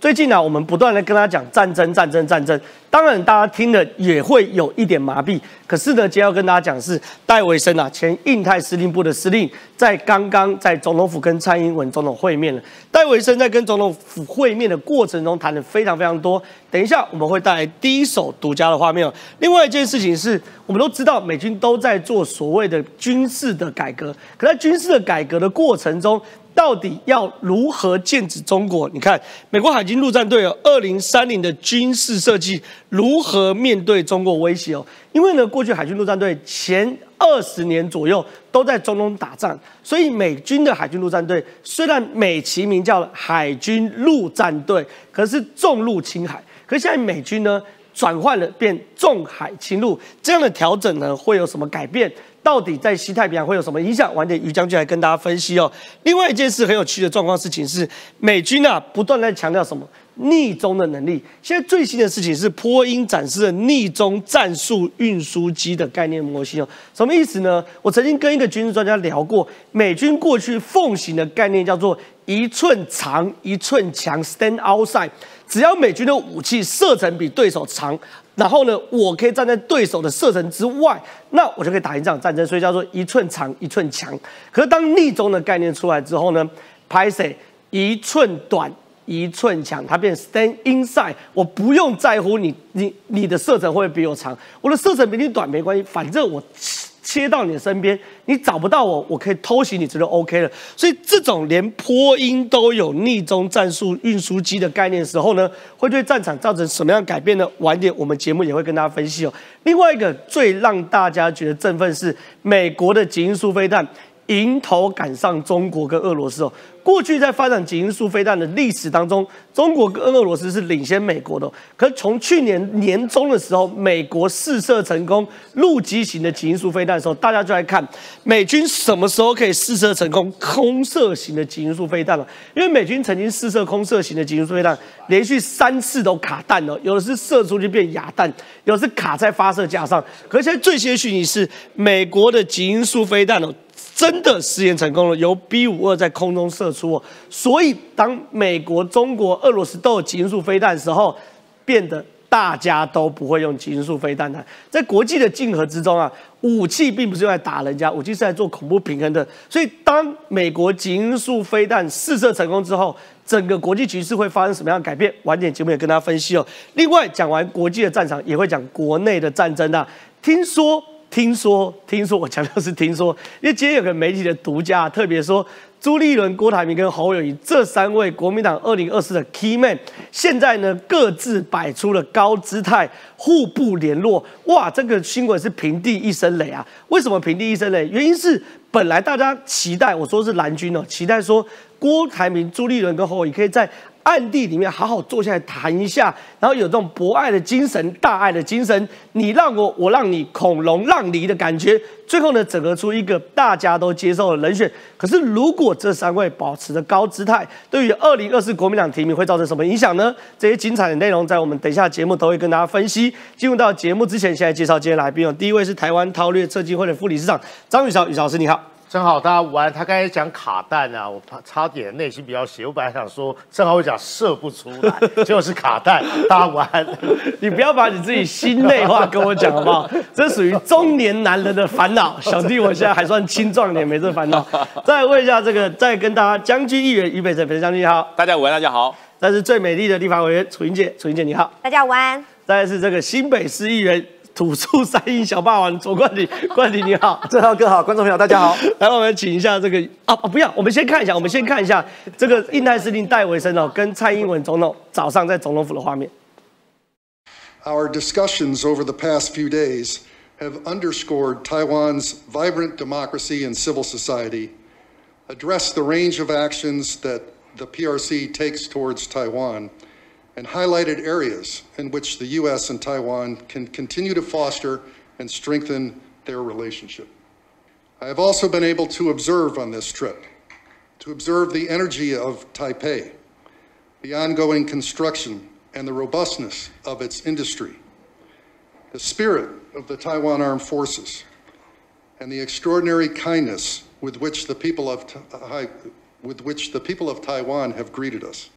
最近呢，我们不断的跟他讲战争、战争、战争，当然大家听了也会有一点麻痹。可是呢，今天要跟大家讲是戴维森啊，前印太司令部的司令，在刚刚在总统府跟蔡英文总统会面了。戴维森在跟总统府会面的过程中谈的非常非常多。等一下我们会带来第一手独家的画面。另外一件事情是，我们都知道美军都在做所谓的军事的改革，可在军事的改革的过程中。到底要如何剑指中国？你看，美国海军陆战队有二零三零的军事设计，如何面对中国威胁哦？因为呢，过去海军陆战队前二十年左右都在中东打仗，所以美军的海军陆战队虽然美其名叫海军陆战队，可是重陆轻海。可是现在美军呢转换了，变重海轻陆，这样的调整呢会有什么改变？到底在西太平洋会有什么影响？晚点于将军来跟大家分析哦。另外一件事很有趣的状况事情是，美军啊不断在强调什么逆中的能力。现在最新的事情是波音展示了逆中战术运输机的概念模型哦。什么意思呢？我曾经跟一个军事专家聊过，美军过去奉行的概念叫做一寸长一寸强，stand outside。只要美军的武器射程比对手长。然后呢，我可以站在对手的射程之外，那我就可以打赢这场战争。所以叫做一寸长一寸强。可是当逆中的概念出来之后呢，拍谁一寸短一寸强，它变 stand inside，我不用在乎你你你的射程会不会比我长，我的射程比你短没关系，反正我。切到你的身边，你找不到我，我可以偷袭你，这就 OK 了。所以这种连波音都有逆中战术运输机的概念时候呢，会对战场造成什么样改变呢？晚点我们节目也会跟大家分析哦。另外一个最让大家觉得振奋是美国的极音速飞弹迎头赶上中国跟俄罗斯哦。过去在发展极音速飞弹的历史当中，中国跟俄罗斯是领先美国的。可是从去年年中的时候，美国试射成功陆基型的极音速飞弹的时候，大家就来看美军什么时候可以试射成功空射型的极音速飞弹了。因为美军曾经试射空射型的极音速飞弹，连续三次都卡弹了，有的是射出去变哑弹，有的是卡在发射架上。可是现在最新的讯息是，美国的极音速飞弹哦。真的试验成功了，由 B 五二在空中射出，所以当美国、中国、俄罗斯都有极音速飞弹的时候，变得大家都不会用极音速飞弹了。在国际的竞合之中啊，武器并不是用来打人家，武器是来做恐怖平衡的。所以当美国极音速飞弹试射成功之后，整个国际局势会发生什么样的改变？晚点节目也跟大家分析哦。另外讲完国际的战场，也会讲国内的战争啊。听说。听说，听说，我强调是听说，因为今天有个媒体的独家特别说，朱立伦、郭台铭跟侯友谊这三位国民党二零二四的 key man，现在呢各自摆出了高姿态，互不联络。哇，这个新闻是平地一声雷啊！为什么平地一声雷？原因是本来大家期待，我说是蓝军哦，期待说郭台铭、朱立伦跟侯友谊可以在。暗地里面好好坐下来谈一下，然后有这种博爱的精神、大爱的精神，你让我，我让你，恐龙让梨的感觉，最后呢，整合出一个大家都接受的人选。可是，如果这三位保持着高姿态，对于二零二四国民党提名会造成什么影响呢？这些精彩的内容，在我们等一下节目都会跟大家分析。进入到节目之前，先来介绍今天来宾哦，第一位是台湾韬略策进会的副理事长张宇潮，宇老师你好。正好大家玩，他刚才讲卡弹啊，我怕差点内心比较邪，我本来想说正好我讲射不出来，结果是卡弹，大家玩，你不要把你自己心内话跟我讲好不好？这属于中年男人的烦恼，小弟我现在还算青壮年，没这烦恼。再问一下这个，再跟大家将军议员于北辰，北辰将军你好，大家午安，大家好。这是最美丽的地方委员楚英姐，楚英姐你好，大家午安。再是这个新北市议员。土著三英小霸王左冠廷，冠廷你好，正浩哥好，观众朋友大家好。来，我们请一下这个啊啊，不要，我们先看一下，我们先看一下这个印太司令戴维森哦，跟蔡英文总统早上在总统府的画面。Our discussions over the past few days have underscored Taiwan's vibrant democracy and civil society, addressed the range of actions that the PRC takes towards Taiwan. And highlighted areas in which the U.S. and Taiwan can continue to foster and strengthen their relationship. I have also been able to observe on this trip, to observe the energy of Taipei, the ongoing construction and the robustness of its industry, the spirit of the Taiwan Armed Forces, and the extraordinary kindness with which the people of, with which the people of Taiwan have greeted us.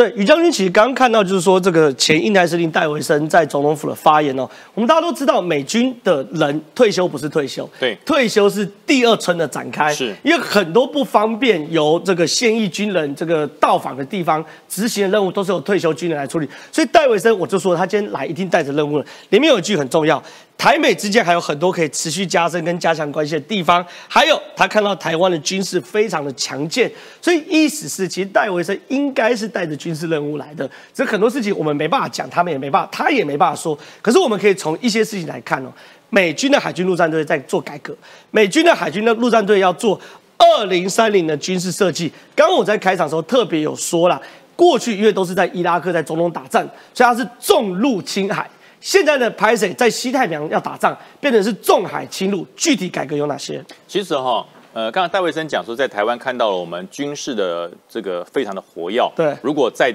对，于将军其实刚刚看到，就是说这个前印太司令戴维森在总统府的发言哦。我们大家都知道，美军的人退休不是退休，对，退休是第二春的展开，是因为很多不方便由这个现役军人这个到访的地方执行的任务，都是由退休军人来处理。所以戴维森我就说，他今天来一定带着任务了。里面有一句很重要。台美之间还有很多可以持续加深跟加强关系的地方，还有他看到台湾的军事非常的强健，所以意思是其实戴维森应该是带着军事任务来的。这很多事情我们没办法讲，他们也没办法，他也没办法说。可是我们可以从一些事情来看哦，美军的海军陆战队在做改革，美军的海军的陆战队要做二零三零的军事设计。刚刚我在开场的时候特别有说了，过去因为都是在伊拉克在中东打战，所以它是重陆轻海。现在的排水在西太平洋要打仗，变成是重海侵入，具体改革有哪些？其实哈，呃，刚刚戴维森讲说，在台湾看到了我们军事的这个非常的活跃。对，如果在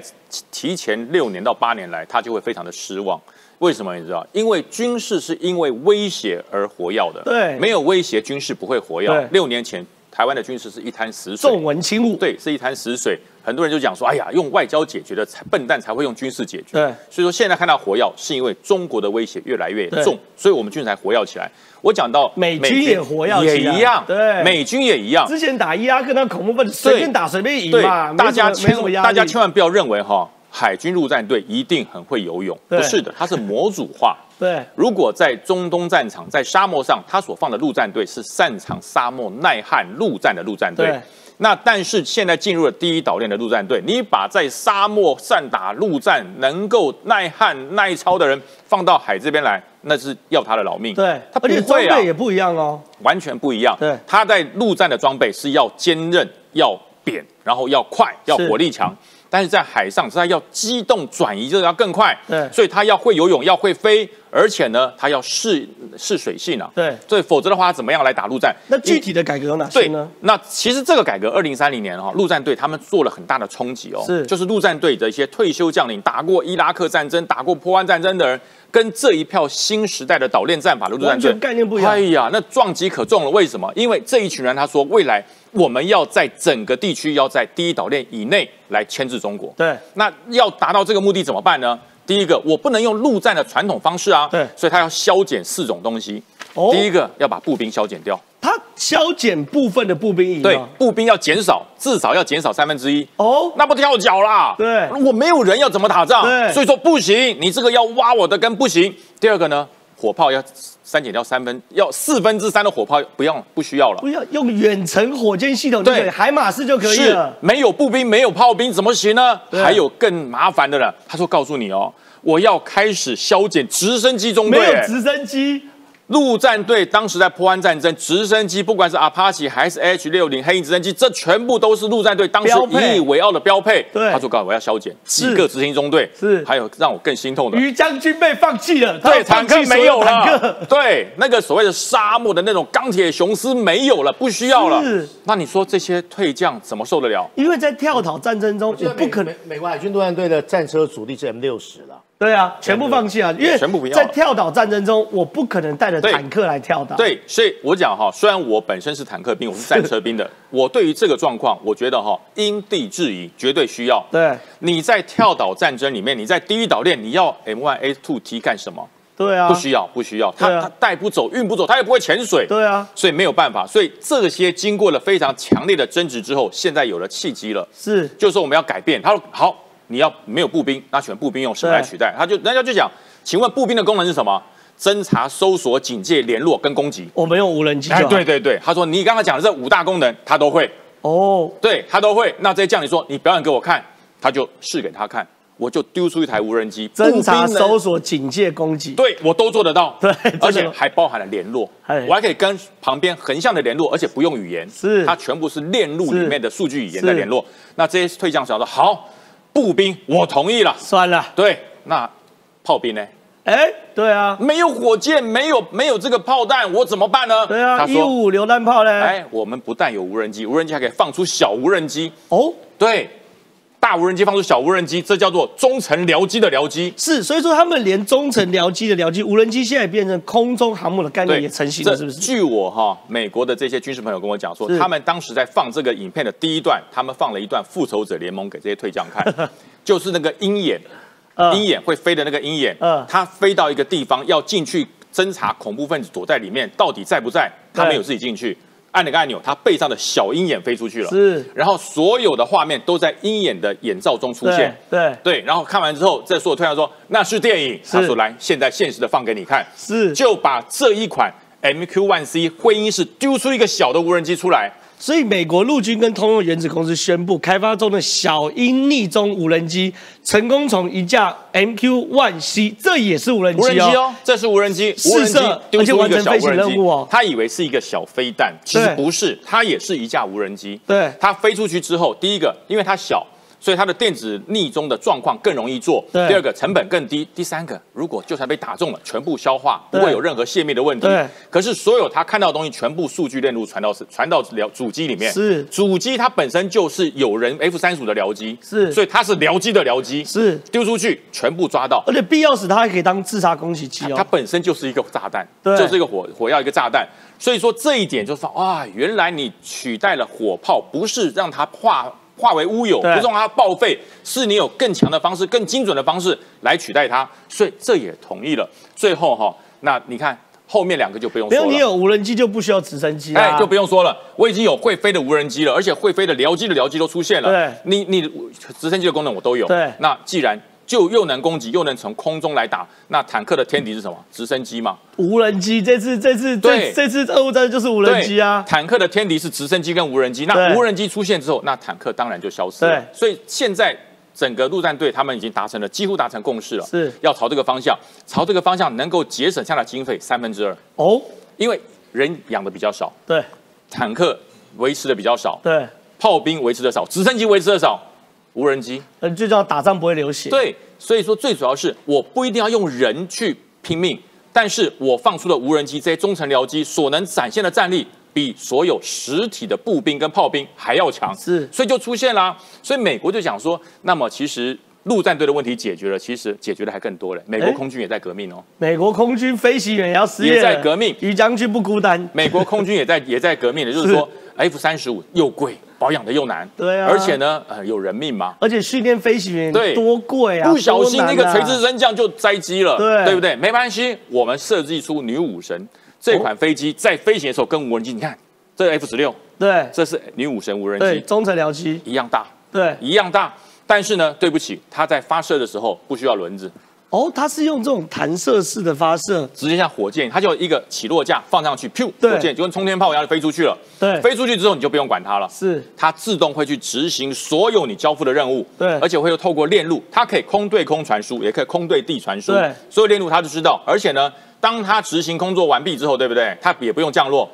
提前六年到八年来，他就会非常的失望。为什么你知道？因为军事是因为威胁而活跃的。对，没有威胁，军事不会活跃。六年前。台湾的军事是一滩死水，重文轻武，对，是一滩死水。很多人就讲说，哎呀，用外交解决的才笨蛋才会用军事解决。对，所以说现在看到火药，是因为中国的威胁越来越重，所以我们军才火药起来。我讲到美军也火药也一样，对，美军也一样。之前打伊拉克那恐怖分子，随便打随便赢嘛，大家千大家千万不要认为哈。海军陆战队一定很会游泳，不是的，它是模组化。对，如果在中东战场，在沙漠上，他所放的陆战队是擅长沙漠耐旱陆战的陆战队。那但是现在进入了第一岛链的陆战队，你把在沙漠善打陆战、能够耐旱耐操的人放到海这边来，那是要他的老命。对，他不会啊，也不一样哦，完全不一样。对，他在陆战的装备是要坚韧、要扁，然后要快、要火力强。但是在海上，它要机动转移，就要更快。对，所以它要会游泳，要会飞，而且呢，它要试试水性啊。对，所以否则的话，怎么样来打陆战？那具体的改革有哪些呢？那其实这个改革，二零三零年哈，陆战队他们做了很大的冲击哦。是，就是陆战队的一些退休将领，打过伊拉克战争、打过波湾战争的人，跟这一票新时代的岛链战法的陆战争概念不一样。哎呀，那撞击可重了。为什么？因为这一群人他说未来。我们要在整个地区要在第一岛链以内来牵制中国。对，那要达到这个目的怎么办呢？第一个，我不能用陆战的传统方式啊。对，所以他要削减四种东西。哦，第一个要把步兵削减掉。他削减部分的步兵营。对，步兵要减少，至少要减少三分之一。哦，那不跳脚啦。对，我没有人要怎么打仗？对，所以说不行，你这个要挖我的根不行。第二个呢？火炮要删减掉三分，要四分之三的火炮不用不需要了。不要用远程火箭系统，对，海马式就可以了。没有步兵，没有炮兵，怎么行呢？还有更麻烦的了。他说：“告诉你哦，我要开始削减直升机中队。”没有直升机。陆战队当时在破湾战争，直升机不管是阿帕奇还是 H 六零黑鹰直升机，这全部都是陆战队当时引以为傲的标配。对，他说：“告诉我要削减几个执行中队。”是，还有让我更心痛的，于将军被放弃了，对，坦克没有了，对，那个所谓的沙漠的那种钢铁雄狮没有了，不需要了。是，那你说这些退将怎么受得了？因为在跳岛战争中，我不可能。美国海军陆战队的战车主力是 M 六十了。对啊，全部放弃啊！因为在跳岛战争中，我不可能带着坦克来跳岛。对，所以我讲哈，虽然我本身是坦克兵，我是战车兵的，我对于这个状况，我觉得哈，因地制宜，绝对需要。对，你在跳岛战争里面，你在第一岛链，你要 M1A2T 干什么？对啊，不需要，不需要，他他带不走，运不走，他也不会潜水。对啊，所以没有办法，所以这些经过了非常强烈的争执之后，现在有了契机了。是，就是说我们要改变。他说好。你要没有步兵，那选步兵用什么来取代？他就人家就讲，请问步兵的功能是什么？侦查、搜索、警戒、联络跟攻击。我们用无人机。哎，对对对，他说你刚刚讲的这五大功能，他都会。哦，对他都会。那这些将领说，你表演给我看，他就试给他看，我就丢出一台无人机，侦查、搜索、警戒、攻击，对我都做得到。对，而且还包含了联络，我还可以跟旁边横向的联络，而且不用语言，是它全部是链路里面的数据语言在联络。那这些退将说好。步兵，我同意了。算了，对，那炮兵呢？哎，对啊，没有火箭，没有没有这个炮弹，我怎么办呢？对啊，一五五榴弹炮呢？哎，我们不但有无人机，无人机还可以放出小无人机。哦，对。大无人机放出小无人机，这叫做中程僚机的僚机。是，所以说他们连中程僚机的僚机，无人机现在变成空中航母的概念也成型了，是不是？据我哈，美国的这些军事朋友跟我讲说，他们当时在放这个影片的第一段，他们放了一段《复仇者联盟》给这些退将看。就是那个鹰眼，呃鹰眼会飞的那个鹰眼，嗯它飞到一个地方要进去侦查恐怖分子躲在里面到底在不在，它对没有自己进去，按了个按钮，他背上的小鹰眼飞出去了，是。然后所有的画面都在鹰眼的眼罩中出现。对对，然后看完之后，这所有推销说那是电影，他说来，现在现实的放给你看，是，就把这一款 MQ-1C 灰鹰是丢出一个小的无人机出来，所以美国陆军跟通用原子公司宣布，开发中的小鹰逆中无人机成功从一架 MQ-1C，这也是无人机哦，无人机哦，这是无人机，试无人机射丢出一个而且完成飞行小无人机任务哦他以为是一个小飞弹，其实不是，它也是一架无人机。对它飞出去之后，第一个，因为它小。所以它的电子逆中的状况更容易做。第二个成本更低。第三个，如果就算被打中了，全部消化，不对会有任何泄密的问题。对可是所有他看到的东西，全部数据链路传到传到了主机里面。是主机它本身就是有人 F 三十五的僚机，是所以它是僚机的僚机，是，丢出去全部抓到。而且必要时它还可以当自杀攻击机它哦。本身就是一个炸弹，对就是一个火火药一个炸弹。所以说这一点就说啊，原来你取代了火炮，不是让它化化为乌有，不让它报废，是你有更强的方式、更精准的方式来取代它。所以这也同意了。最后哈，那你看后面两个就不用没有，说了。你有无人机就不需要直升机啊。哎，就不用说了，我已经有会飞的无人机了，而且会飞的僚机的僚机都出现了。对你你直升机的功能我都有。对那既然就又能攻击，又能从空中来打，那坦克的天敌是什么？直升机吗。无人机这次这次对这这次俄乌战争就是无人机啊，。坦克的天敌是直升机跟无人机，那无人机出现之后，那坦克当然就消失了。对所以现在整个陆战队他们已经达成了几乎达成共识了，是要朝这个方向，朝这个方向能够节省下的经费三分之二，哦，因为人养的比较少，对坦克维持的比较少，对，炮兵维持的少，直升机维持的少，无人机呃，最重要打仗不会流血。对，所以说最主要是我不一定要用人去拼命，但是我放出的无人机这些中程僚机所能展现的战力，比所有实体的步兵跟炮兵还要强，是所以就出现啦。所以美国就讲说，那么其实陆战队的问题解决了，其实解决的还更多了。美国哎空军也在革命哦，美国空军飞行员也要失业，也在革命于将军不孤单。美国空军也在也在革命的，就是说 F 三十五又贵，保养的又难，对啊而且呢，呃，有人命嘛。而且训练飞行员对多贵啊！不小心那个垂直升降就栽机了，对对不对？没关系，我们设计出女武神这款飞机在飞行的时候跟无人机，你看这 F 十六，对这是女武神无人机，对中程僚机，一样大，对一样大。但是呢，对不起，它在发射的时候不需要轮子，哦，它是用这种弹射式的发射，直接像火箭，它就一个起落架放上去，噗，对火箭就跟冲天炮一样就飞出去了。对飞出去之后你就不用管它了。是它自动会去执行所有你交付的任务，对而且会透过链路，它可以空对空传输，也可以空对地传输，对所有链路它就知道。而且呢，当它执行工作完毕之后，对不对？它也不用降落，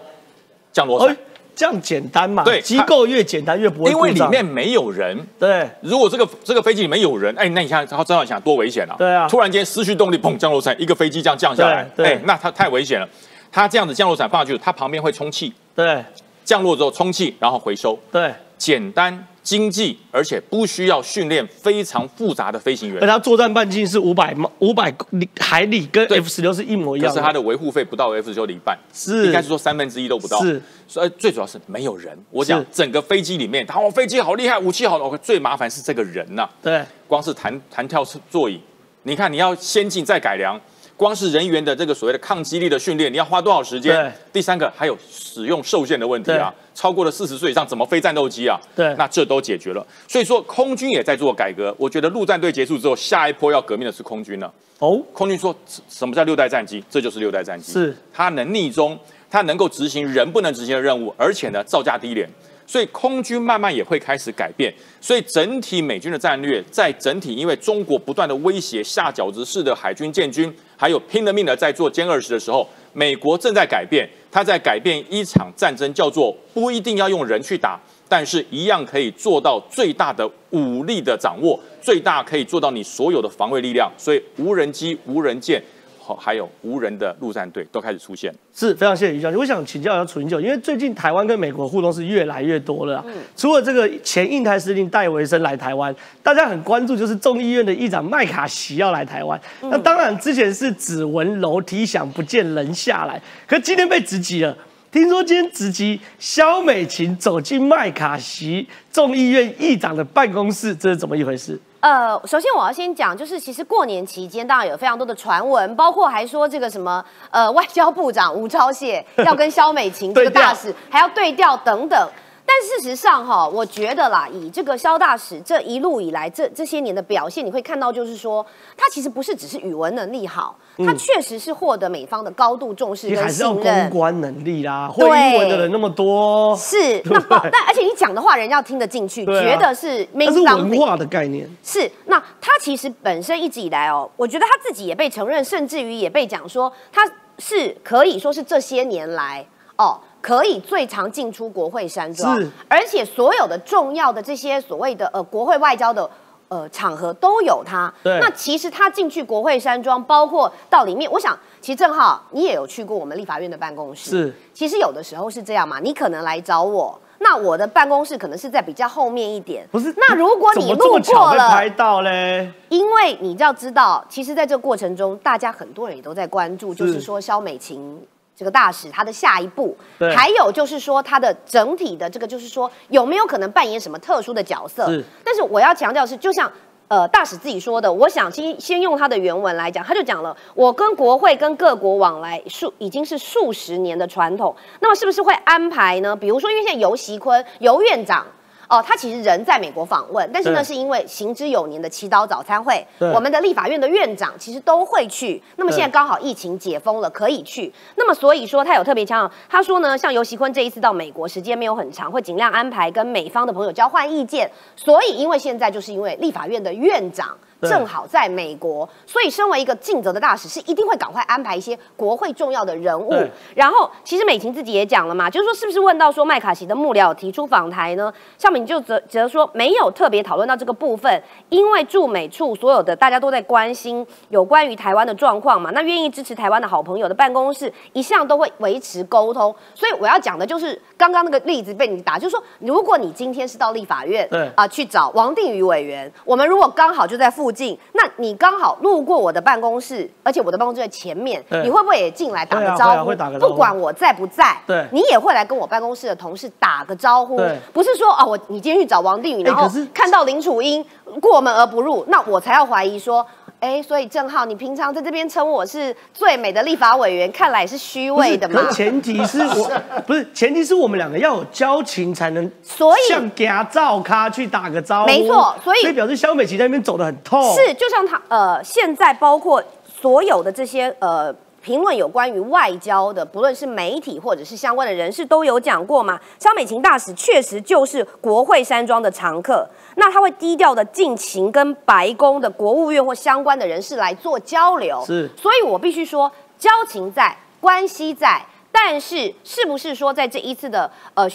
降落伞，哎，这样简单嘛？对机构越简单越不会因为里面没有人。对如果这个这个飞机里面有人，哎，那你想，他正好想多危险啊！对啊突然间失去动力，砰，降落伞，一个飞机这样降下来，对那它太危险了。它这样子降落伞放下去，它旁边会充气，对降落之后充气，然后回收。对，简单、经济，而且不需要训练非常复杂的飞行员而。它作战半径是五百五百海里，跟 F 十六是一模一样可是它的维护费不到 F 十六的一半，是应该是说三分之一都不到。是，所以最主要是没有人。我讲整个飞机里面，它哦，飞机好厉害，武器好最麻烦是这个人呐、对光是弹弹跳座椅，你看你要先进再改良，光是人员的这个所谓的抗击力的训练，你要花多少时间？第三个还有使用受限的问题啊，超过了四十岁以上怎么飞战斗机啊？对那这都解决了。所以说空军也在做改革，我觉得陆战队结束之后，下一波要革命的是空军了。哦空军说什什么叫六代战机？这就是六代战机，是它能逆中，它能够执行人不能执行的任务，而且呢造价低廉。所以空军慢慢也会开始改变，所以整体美军的战略，在整体因为中国不断的威胁下饺子式的海军建军，还有拼了命的在做歼二十的时候，美国正在改变，它在改变一场战争，叫做不一定要用人去打，但是一样可以做到最大的武力的掌握，最大可以做到你所有的防卫力量。所以无人机、无人舰，好还有无人的陆战队都开始出现。是非常谢谢于将军。我想请教一下楚英九，因为最近台湾跟美国互动是越来越多了啊、除了这个前印台司令戴维森来台湾，大家很关注就是众议院的议长麦卡锡要来台湾。那当然之前是只闻楼梯响，不见人下来，可今天被直击了。听说今天直击肖美琴走进麦卡锡众议院议长的办公室，这是怎么一回事？呃，首先我要先讲，就是其实过年期间，当然有非常多的传闻，包括还说这个什么呃，外交部长吴钊燮要跟肖美琴这个大使还要对调等等。但事实上，哈，我觉得啦，以这个肖大使这一路以来这这些年的表现，你会看到，就是说，他其实不是只是语文能力好，他确实是获得美方的高度重视跟信任。公关能力啦，会英文的人那么多，是那但而且你讲的话，人家要听得进去，觉得是那是文化的概念。是那他其实本身一直以来哦，我觉得他自己也被承认，甚至于也被讲说，他是可以说是这些年来哦。可以最常进出国会山庄，而且所有的重要的这些所谓的呃国会外交的呃场合都有他。那其实他进去国会山庄，包括到里面，我想其实正好你也有去过我们立法院的办公室。是，其实有的时候是这样嘛，你可能来找我，那我的办公室可能是在比较后面一点。不是，那如果你路过了，拍到嘞？因为你要知道，其实在这个过程中，大家很多人也都在关注，就是说肖美琴。这个大使他的下一步，还有就是说他的整体的这个，就是说有没有可能扮演什么特殊的角色？但是我要强调是，就像呃大使自己说的，我想先先用他的原文来讲，他就讲了，我跟国会跟各国往来数已经是数十年的传统，那么是不是会安排呢？比如说，因为现在游习坤游院长。哦，他其实人在美国访问，但是呢，是因为行之有年的祈祷早餐会，我们的立法院的院长其实都会去。那么现在刚好疫情解封了，可以去。那么所以说，他有特别强调，他说呢，像尤熙坤这一次到美国时间没有很长，会尽量安排跟美方的朋友交换意见。所以，因为现在就是因为立法院的院长。正好在美国，所以身为一个尽责的大使，是一定会赶快安排一些国会重要的人物。然后，其实美琴自己也讲了嘛，就是说是不是问到说麦卡锡的幕僚提出访台呢？上面就则则说没有特别讨论到这个部分，因为驻美处所有的大家都在关心有关于台湾的状况嘛。那愿意支持台湾的好朋友的办公室一向都会维持沟通。所以我要讲的就是刚刚那个例子被你打，就是说如果你今天是到立法院啊去找王定宇委员，我们如果刚好就在附。近，那你刚好路过我的办公室，而且我的办公室在前面，你会不会也进来打个招呼？不管我在不在，对，你也会来跟我办公室的同事打个招呼。不是说哦，我你今天去找王定宇，然后看到林楚英过门而不入，那我才要怀疑说。哎，所以郑浩，你平常在这边称我是最美的立法委员，看来是虚伪的嘛？前提是我 不是前提是我们两个要有交情才能，所以像给他照咖去打个招呼。没错，所以所以表示肖美琪在那边走得很痛。是，就像他呃，现在包括所有的这些呃。评论有关于外交的，不论是媒体或者是相关的人士，都有讲过嘛。肖美琴大使确实就是国会山庄的常客，那他会低调的尽情跟白宫的国务院或相关的人士来做交流。是，所以我必须说，交情在，关系在，但是是不是说在这一次的呃？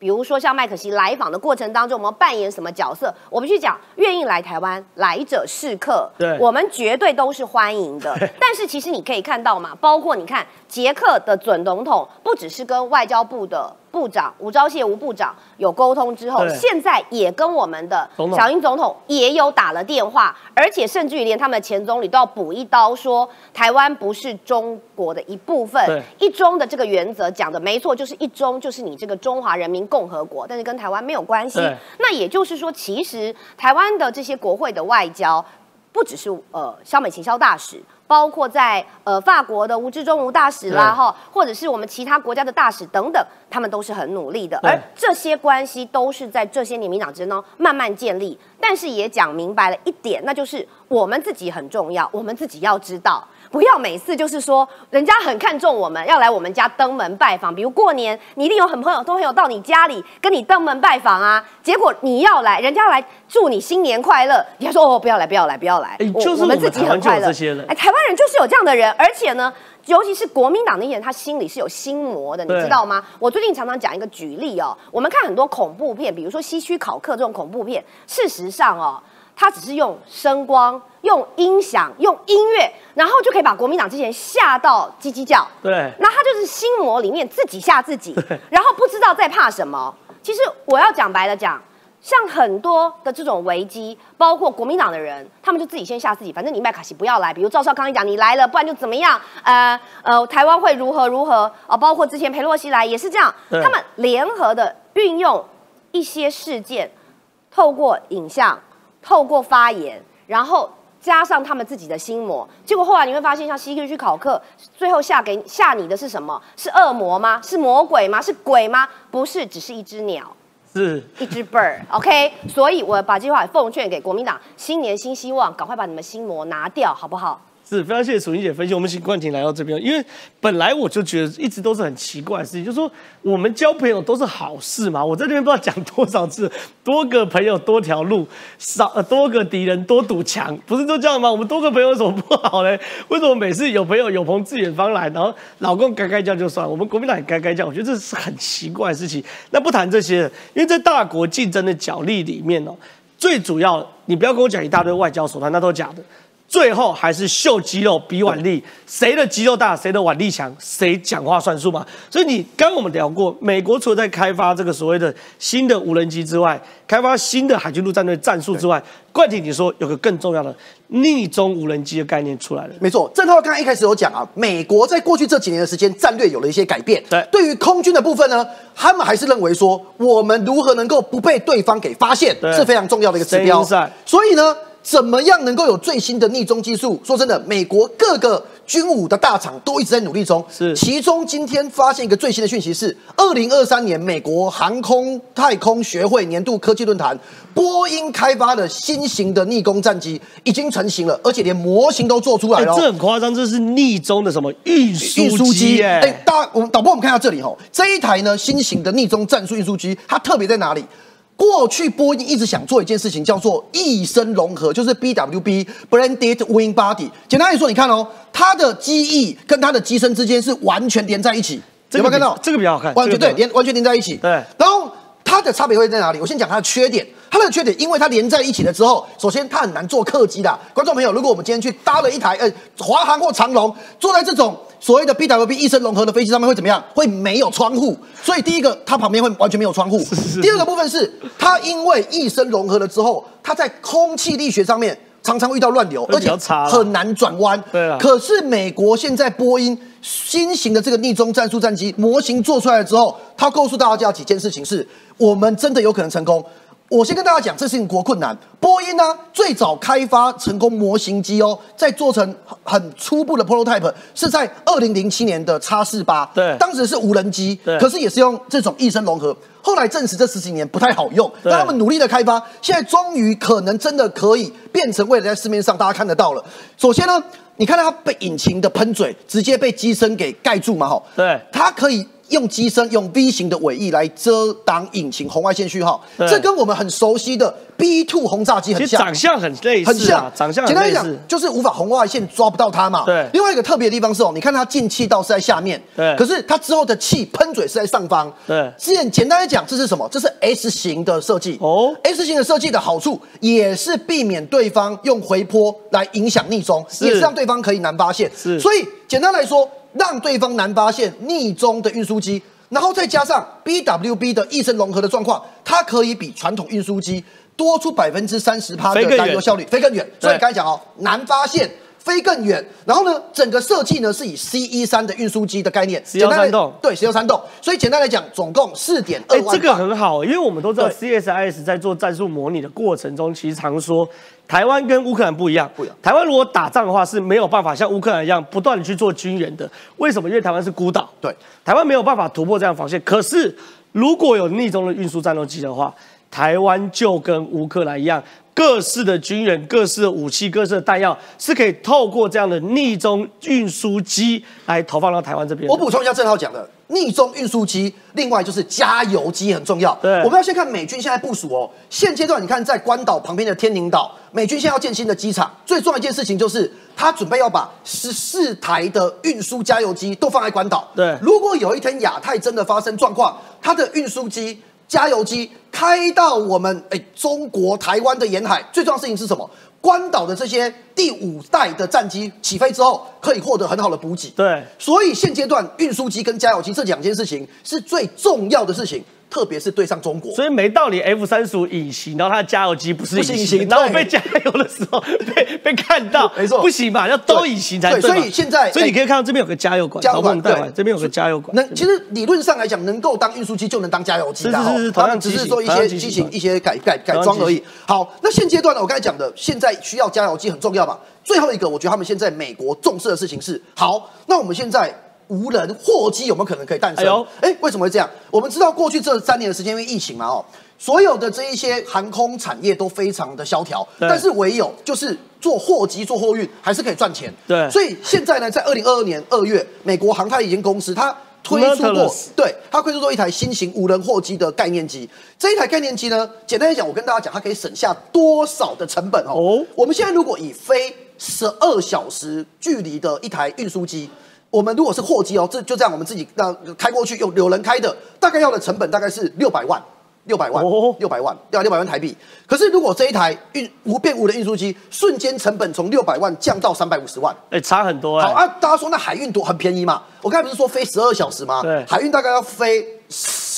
比如说像麦可西来访的过程当中，我们扮演什么角色？我们去讲，愿意来台湾，来者是客，对，我们绝对都是欢迎的。但是其实你可以看到嘛，包括你看捷克的准总统，不只是跟外交部的。部长吴钊燮吴部长有沟通之后，现在也跟我们的小英总统也有打了电话，而且甚至于连他们的前总理都要补一刀，说台湾不是中国的一部分，一中的这个原则讲的没错，就是一中就是你这个中华人民共和国，但是跟台湾没有关系。那也就是说，其实台湾的这些国会的外交，不只是呃肖美琴肖大使。包括在呃法国的吴志忠吴大使啦哈，或者是我们其他国家的大使等等，他们都是很努力的，而这些关系都是在这些年民党之中慢慢建立。但是也讲明白了一点，那就是我们自己很重要，我们自己要知道。不要每次就是说，人家很看重我们，要来我们家登门拜访。比如过年，你一定有很朋友、都朋友到你家里跟你登门拜访啊。结果你要来，人家来祝你新年快乐，你还说哦，不要来，不要来，不要来。我们自己很快乐。哎，台湾人就是有这样的人，而且呢，尤其是国民党那些人，他心里是有心魔的，你知道吗？我最近常常讲一个举例哦，我们看很多恐怖片，比如说西区考克这种恐怖片，事实上哦。他只是用声光、用音响、用音乐，然后就可以把国民党之前吓到叽叽叫。对，那他就是心魔里面自己吓自己，然后不知道在怕什么。其实我要讲白了讲，像很多的这种危机，包括国民党的人，他们就自己先吓自己。反正你麦卡锡不要来，比如赵少康一讲你来了，不然就怎么样？呃呃，台湾会如何如何啊？包括之前佩洛西来也是这样，他们联合的运用一些事件，透过影像。透过发言，然后加上他们自己的心魔，结果后来你会发现，像 CQ 去考课，最后下给下你的是什么？是恶魔吗？是魔鬼吗？是鬼吗？不是，只是一只鸟，是一只 bird。OK，所以我把这句话奉劝给国民党：新年新希望，赶快把你们心魔拿掉，好不好？是非常谢谢楚英姐分析。我们请冠廷来到这边，因为本来我就觉得一直都是很奇怪的事情，就是说我们交朋友都是好事嘛。我在这边不知道讲多少次，多个朋友多条路，少呃多个敌人多堵墙，不是都这样吗？我们多个朋友有什么不好嘞？为什么每次有朋友有朋自远方来，然后老公该该叫就算，我们国民党也该该叫？我觉得这是很奇怪的事情。那不谈这些，因为在大国竞争的角力里面哦，最主要你不要跟我讲一大堆外交手段，那都假的。最后还是秀肌肉比腕力，谁的肌肉大，谁的腕力强，谁讲话算数嘛。所以你刚我们聊过，美国除了在开发这个所谓的新的无人机之外，开发新的海军陆战队战术之外，冠廷你说有个更重要的逆中无人机的概念出来了。没错，郑浩刚刚一开始有讲啊，美国在过去这几年的时间战略有了一些改变。对，对于空军的部分呢，他们还是认为说，我们如何能够不被对方给发现，是非常重要的一个指标。所以呢。怎么样能够有最新的逆中技术？说真的，美国各个军武的大厂都一直在努力中。是，其中今天发现一个最新的讯息是，二零二三年美国航空太空学会年度科技论坛，波音开发的新型的逆攻战机已经成型了，而且连模型都做出来了。这很夸张，这是逆中的什么运输机？哎，大我们导播，我们看一下这里哈，这一台呢新型的逆中战术运输机，它特别在哪里？过去波音一直想做一件事情，叫做一身融合，就是 BWB blended Wing Body。简单来说，你看哦，它的机翼跟它的机身之间是完全连在一起，有没有看到？这个比较好看，完全对，连完全连在一起。对，然后它的差别会在哪里？我先讲它的缺点。它的缺点，因为它连在一起了之后，首先它很难做客机的。观众朋友，如果我们今天去搭了一台呃华航或长龙，坐在这种所谓的 BWB 一身融合的飞机上面会怎么样？会没有窗户。所以第一个，它旁边会完全没有窗户。第二个部分是，它因为一身融合了之后，它在空气力学上面常常遇到乱流，而且很难转弯。对啊。可是美国现在波音新型的这个逆中战术战机模型做出来之后，他告诉大家几件事情：是我们真的有可能成功。我先跟大家讲，这事情多困难。波音呢，最早开发成功模型机哦，在做成很初步的 prototype，是在二零零七年的叉四八。对，当时是无人机，对，可是也是用这种翼身融合。后来证实这十几年不太好用，但他们努力的开发，现在终于可能真的可以变成未来在市面上大家看得到了。首先呢，你看到它被引擎的喷嘴直接被机身给盖住嘛？哈，对，它可以。用机身用 V 型的尾翼来遮挡引擎红外线讯号，这跟我们很熟悉的 B two 轰炸机很像，长相很类似，很像，长相很简单来讲就是无法红外线抓不到它嘛。对。另外一个特别的地方是哦，你看它进气道是在下面，对。可是它之后的气喷嘴是在上方，对。简简单来讲，这是什么？这是 S 型的设计哦。S 型的设计的好处也是避免对方用回波来影响逆中，也是让对方可以难发现。是。所以简单来说，让对方难发现逆中的运输机。然后再加上 BWB 的翼身融合的状况，它可以比传统运输机多出百分之三十趴的燃油效率，飞更远。所以刚才讲哦，难发现，飞更远。然后呢，整个设计呢是以 C 一三的运输机的概念，石油山洞，对，石油山洞。所以简单来讲，总共四点二万。这个很好，因为我们都知道 CSIS 在做战术模拟的过程中，其实常说。台湾跟乌克兰不一样，不一样。台湾如果打仗的话是没有办法像乌克兰一样不断的去做军援的。为什么？因为台湾是孤岛，对，台湾没有办法突破这样防线。可是如果有逆中的运输战斗机的话，台湾就跟乌克兰一样，各式的军人、各式的武器、各式的弹药是可以透过这样的逆中运输机来投放到台湾这边。我补充一下郑浩讲的。逆中运输机，另外就是加油机很重要。对，我们要先看美军现在部署哦。现阶段你看，在关岛旁边的天宁岛，美军现在要建新的机场，最重要一件事情就是，他准备要把十四台的运输加油机都放在关岛。对，如果有一天亚太真的发生状况，它的运输机、加油机开到我们哎中国台湾的沿海，最重要的事情是什么？关岛的这些第五代的战机起飞之后，可以获得很好的补给。对，所以现阶段运输机跟加油机这两件事情是最重要的事情。特别是对上中国。所以没道理，F 三十五隐形，然后它的加油机不是隐形，然后被加油的时候被被看到，没错，不行嘛，要都隐形才对。所以现在，所以你可以看到这边有个加油管，加油管对，这边有个加油管。那其实理论上来讲，能够当运输机就能当加油机的，是是是，同样只是说一些机型、一些改改改装而已。好，那现阶段呢，我刚才讲的，现在需要加油机很重要吧。最后一个，我觉得他们现在美国重视的事情是，好，那我们现在。无人货机有没有可能可以诞生？哎，为什么会这样？我们知道过去这三年的时间，因为疫情嘛，哦，所有的这一些航空产业都非常的萧条，但是唯有就是做货机、做货运还是可以赚钱。对，所以现在呢，在二零二二年二月，美国航太一间公司它推出过，对，它推出过一台新型无人货机的概念机。这一台概念机呢，简单来讲，我跟大家讲，它可以省下多少的成本哦？哦，我们现在如果以飞十二小时距离的一台运输机。我们如果是货机哦，这就这样，我们自己让开过去，有有人开的，大概要的成本大概是六百万，六百万，六百万，要六百万台币。可是如果这一台运无变无的运输机，瞬间成本从六百万降到三百五十万，哎，差很多。好啊，大家说那海运多很便宜嘛？我刚才不是说飞十二小时吗？对，海运大概要飞。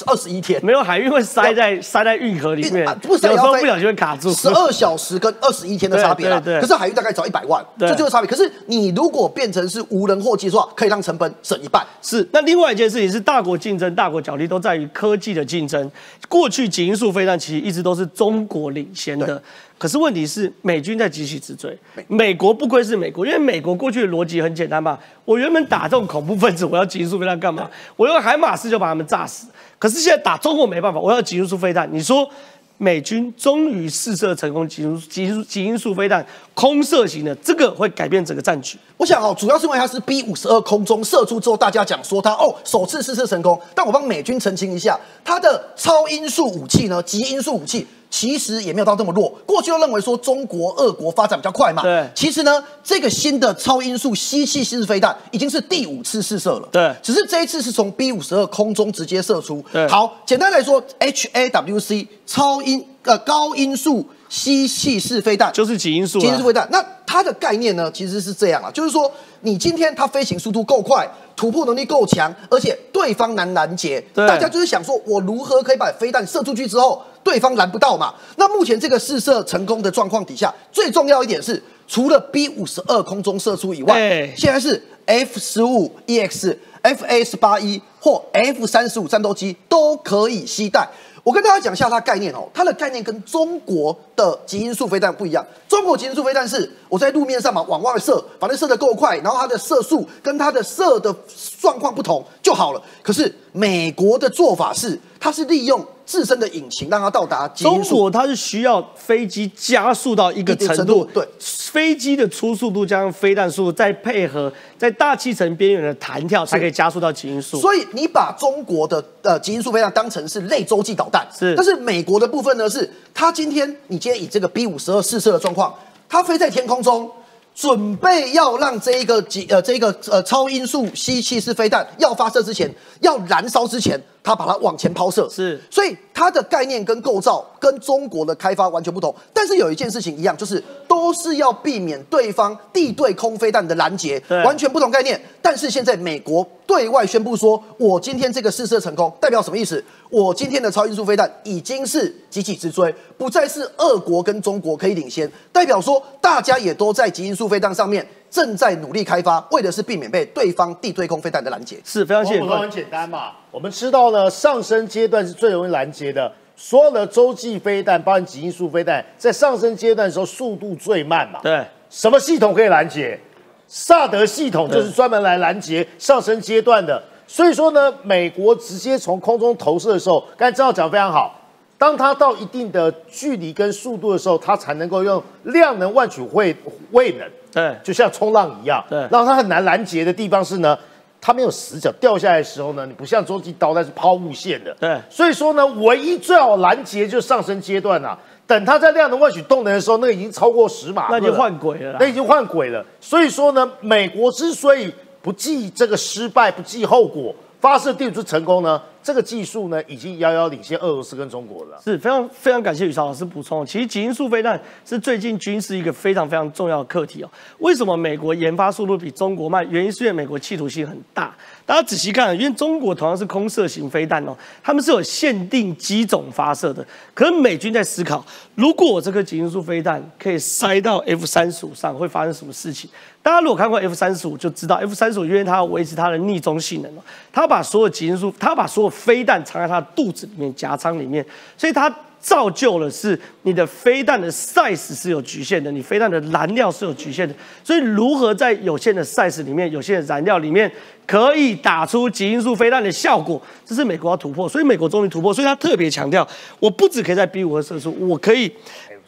二十一天没有海运会塞在塞在运河里面，不时候不小心会卡住。十二小时跟二十一天的差别啦，可是海运大概只要一百万，这就是差别。可是你如果变成是无人货机的话，可以让成本省一半。是，那另外一件事情是大国竞争，大国角力都在于科技的竞争。过去极音速飞弹其实一直都是中国领先的。可是问题是，美军在急起直追。美国不愧是美国，因为美国过去的逻辑很简单嘛。我原本打这种恐怖分子，我要急速飞弹干嘛？我用海马式就把他们炸死。可是现在打中国没办法，我要急速飞弹。你说美军终于试射成功急速急速急音速飞弹空射型的，这个会改变整个战局。我想哦，主要是因为它是 B 五十二空中射出之后，大家讲说它哦首次试射成功。但我帮美军澄清一下，它的超音速武器呢，极音速武器。其实也没有到这么弱。过去又认为说中国、俄国发展比较快嘛。对。其实呢，这个新的超音速吸气式飞弹已经是第五次试射了。对。只是这一次是从 B 五十二空中直接射出。对。好，简单来说，HAWC 超音呃高音速吸气式飞弹就是几音速。几音速飞弹。那它的概念呢，其实是这样啊，就是说你今天它飞行速度够快，突破能力够强，而且对方难拦截。大家就是想说，我如何可以把飞弹射出去之后？对方拦不到嘛？那目前这个试射成功的状况底下，最重要一点是，除了 B 五十二空中射出以外，现在是 F 十五 EX、F A 十八一或 F 三十五战斗机都可以携带。我跟大家讲一下它概念哦，它的概念跟中国的基因素飞弹不一样。中国基因素飞弹是我在路面上嘛往外射，反正射的够快，然后它的射速跟它的射的状况不同就好了。可是美国的做法是，它是利用。自身的引擎让它到达中国，它是需要飞机加速到一个程度，对，飞机的初速度加上飞弹速度，再配合在大气层边缘的弹跳，才可以加速到极音速。所以你把中国的呃极音速飞弹当成是类洲际导弹，是，但是美国的部分呢，是它今天你今天以这个 B 五十二试射的状况，它飞在天空中。准备要让这一个极呃这个呃超音速吸气式飞弹要发射之前，要燃烧之前，它把它往前抛射。是，所以它的概念跟构造跟中国的开发完全不同。但是有一件事情一样，就是都是要避免对方地对空飞弹的拦截，完全不同概念。但是现在美国对外宣布说，我今天这个试射成功，代表什么意思？我今天的超音速飞弹已经是急起直追，不再是俄国跟中国可以领先，代表说大家也都在极音速飞弹上面正在努力开发，为的是避免被对方地对空飞弹的拦截。是非常简单，很简单嘛。我们知道呢，上升阶段是最容易拦截的，所有的洲际飞弹，包含极音速飞弹，在上升阶段的时候速度最慢嘛。对，什么系统可以拦截？萨德系统就是专门来拦截上升阶段的。所以说呢，美国直接从空中投射的时候，刚才郑浩讲非常好，当它到一定的距离跟速度的时候，它才能够用量能换取位位能，对，就像冲浪一样，对。然后它很难拦截的地方是呢，它没有死角，掉下来的时候呢，你不像洲际导弹是抛物线的，对。所以说呢，唯一最好拦截就是上升阶段啊，等它在量能换取动能的时候，那个已经超过十码，那就换轨了，那已经换轨了。所以说呢，美国之所以不计这个失败，不计后果，发射第五次成功呢，这个技术呢，已经遥遥领先俄罗斯跟中国了。是非常非常感谢宇超老师补充。其实极音速飞弹是最近军事一个非常非常重要的课题哦。为什么美国研发速度比中国慢？原因是因为美国企图心很大。大家仔细看，因为中国同样是空射型飞弹哦，他们是有限定机种发射的。可是美军在思考，如果这颗极音速飞弹可以塞到 F 三十五上，会发生什么事情？大家如果看过 F 三十五，就知道 F 三十五因为它要维持它的逆中性能，它把所有极音速，它把所有飞弹藏在它的肚子里面、夹舱里面，所以它。造就了是你的飞弹的 size 是有局限的，你飞弹的燃料是有局限的，所以如何在有限的 size 里面、有限的燃料里面，可以打出极音速飞弹的效果，这是美国要突破，所以美国终于突破，所以他特别强调，我不只可以在 B 五二射出，我可以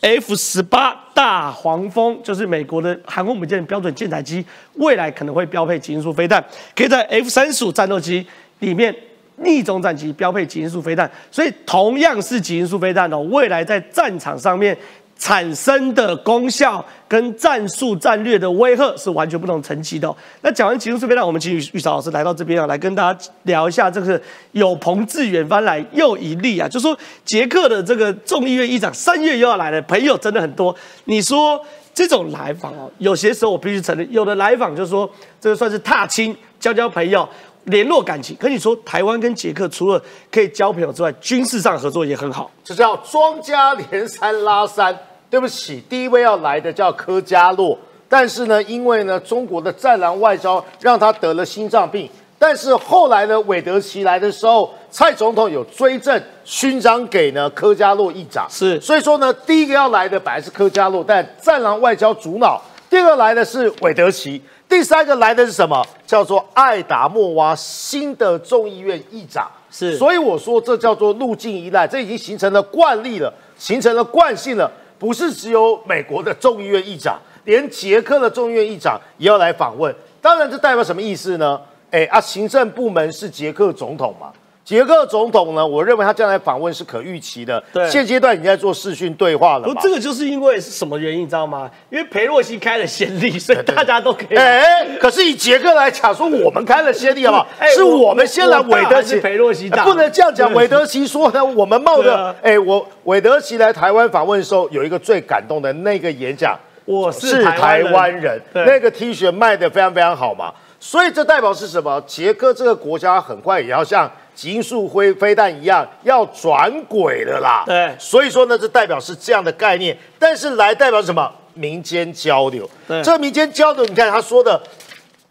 F 十八大黄蜂，就是美国的航空母舰标准舰载机，未来可能会标配极音速飞弹，可以在 F 三十五战斗机里面。逆中战机标配极音速飞弹，所以同样是极音速飞弹哦，未来在战场上面产生的功效跟战术战略的威吓是完全不同层级的。那讲完其中这边，让，我们请玉玉潮老师来到这边啊，来跟大家聊一下这个有朋自远方来又一例啊，就说捷克的这个众议院议长三月又要来了，朋友真的很多。你说这种来访哦，有些时候我必须承认，有的来访就是说这个算是踏青，交交朋友。联络感情，可你说台湾跟捷克除了可以交朋友之外，军事上合作也很好。这叫庄家连三拉三。对不起，第一位要来的叫科加洛，但是呢，因为呢中国的战狼外交让他得了心脏病。但是后来呢，韦德奇来的时候，蔡总统有追赠勋章给呢科加洛议长。是，所以说呢，第一个要来的本来是科加洛，但战狼外交主脑。第二个来的是韦德奇。第三个来的是什么？叫做艾达莫娃，新的众议院议长。是，所以我说这叫做路径依赖，这已经形成了惯例了，形成了惯性了。不是只有美国的众议院议长，连捷克的众议院议长也要来访问。当然，这代表什么意思呢？哎啊，行政部门是捷克总统嘛？捷克总统呢？我认为他将来访问是可预期的。对，现阶段已经在做视讯对话了。不，这个就是因为是什么原因，你知道吗？因为裴洛西开了先例，所以大家都可以。哎，可是以捷克来讲，说我们开了先例好不好？是我们先来。韦德奇，裴洛西不能这样讲。韦德奇说呢，我们冒着哎，我韦德奇来台湾访问的时候，有一个最感动的那个演讲，我是台湾人，那个 T 恤卖的非常非常好嘛。所以这代表是什么？捷克这个国家很快也要像。极音速飞飞弹一样要转轨的啦，对，所以说呢，这代表是这样的概念，但是来代表什么？民间交流。对，这民间交流，你看他说的，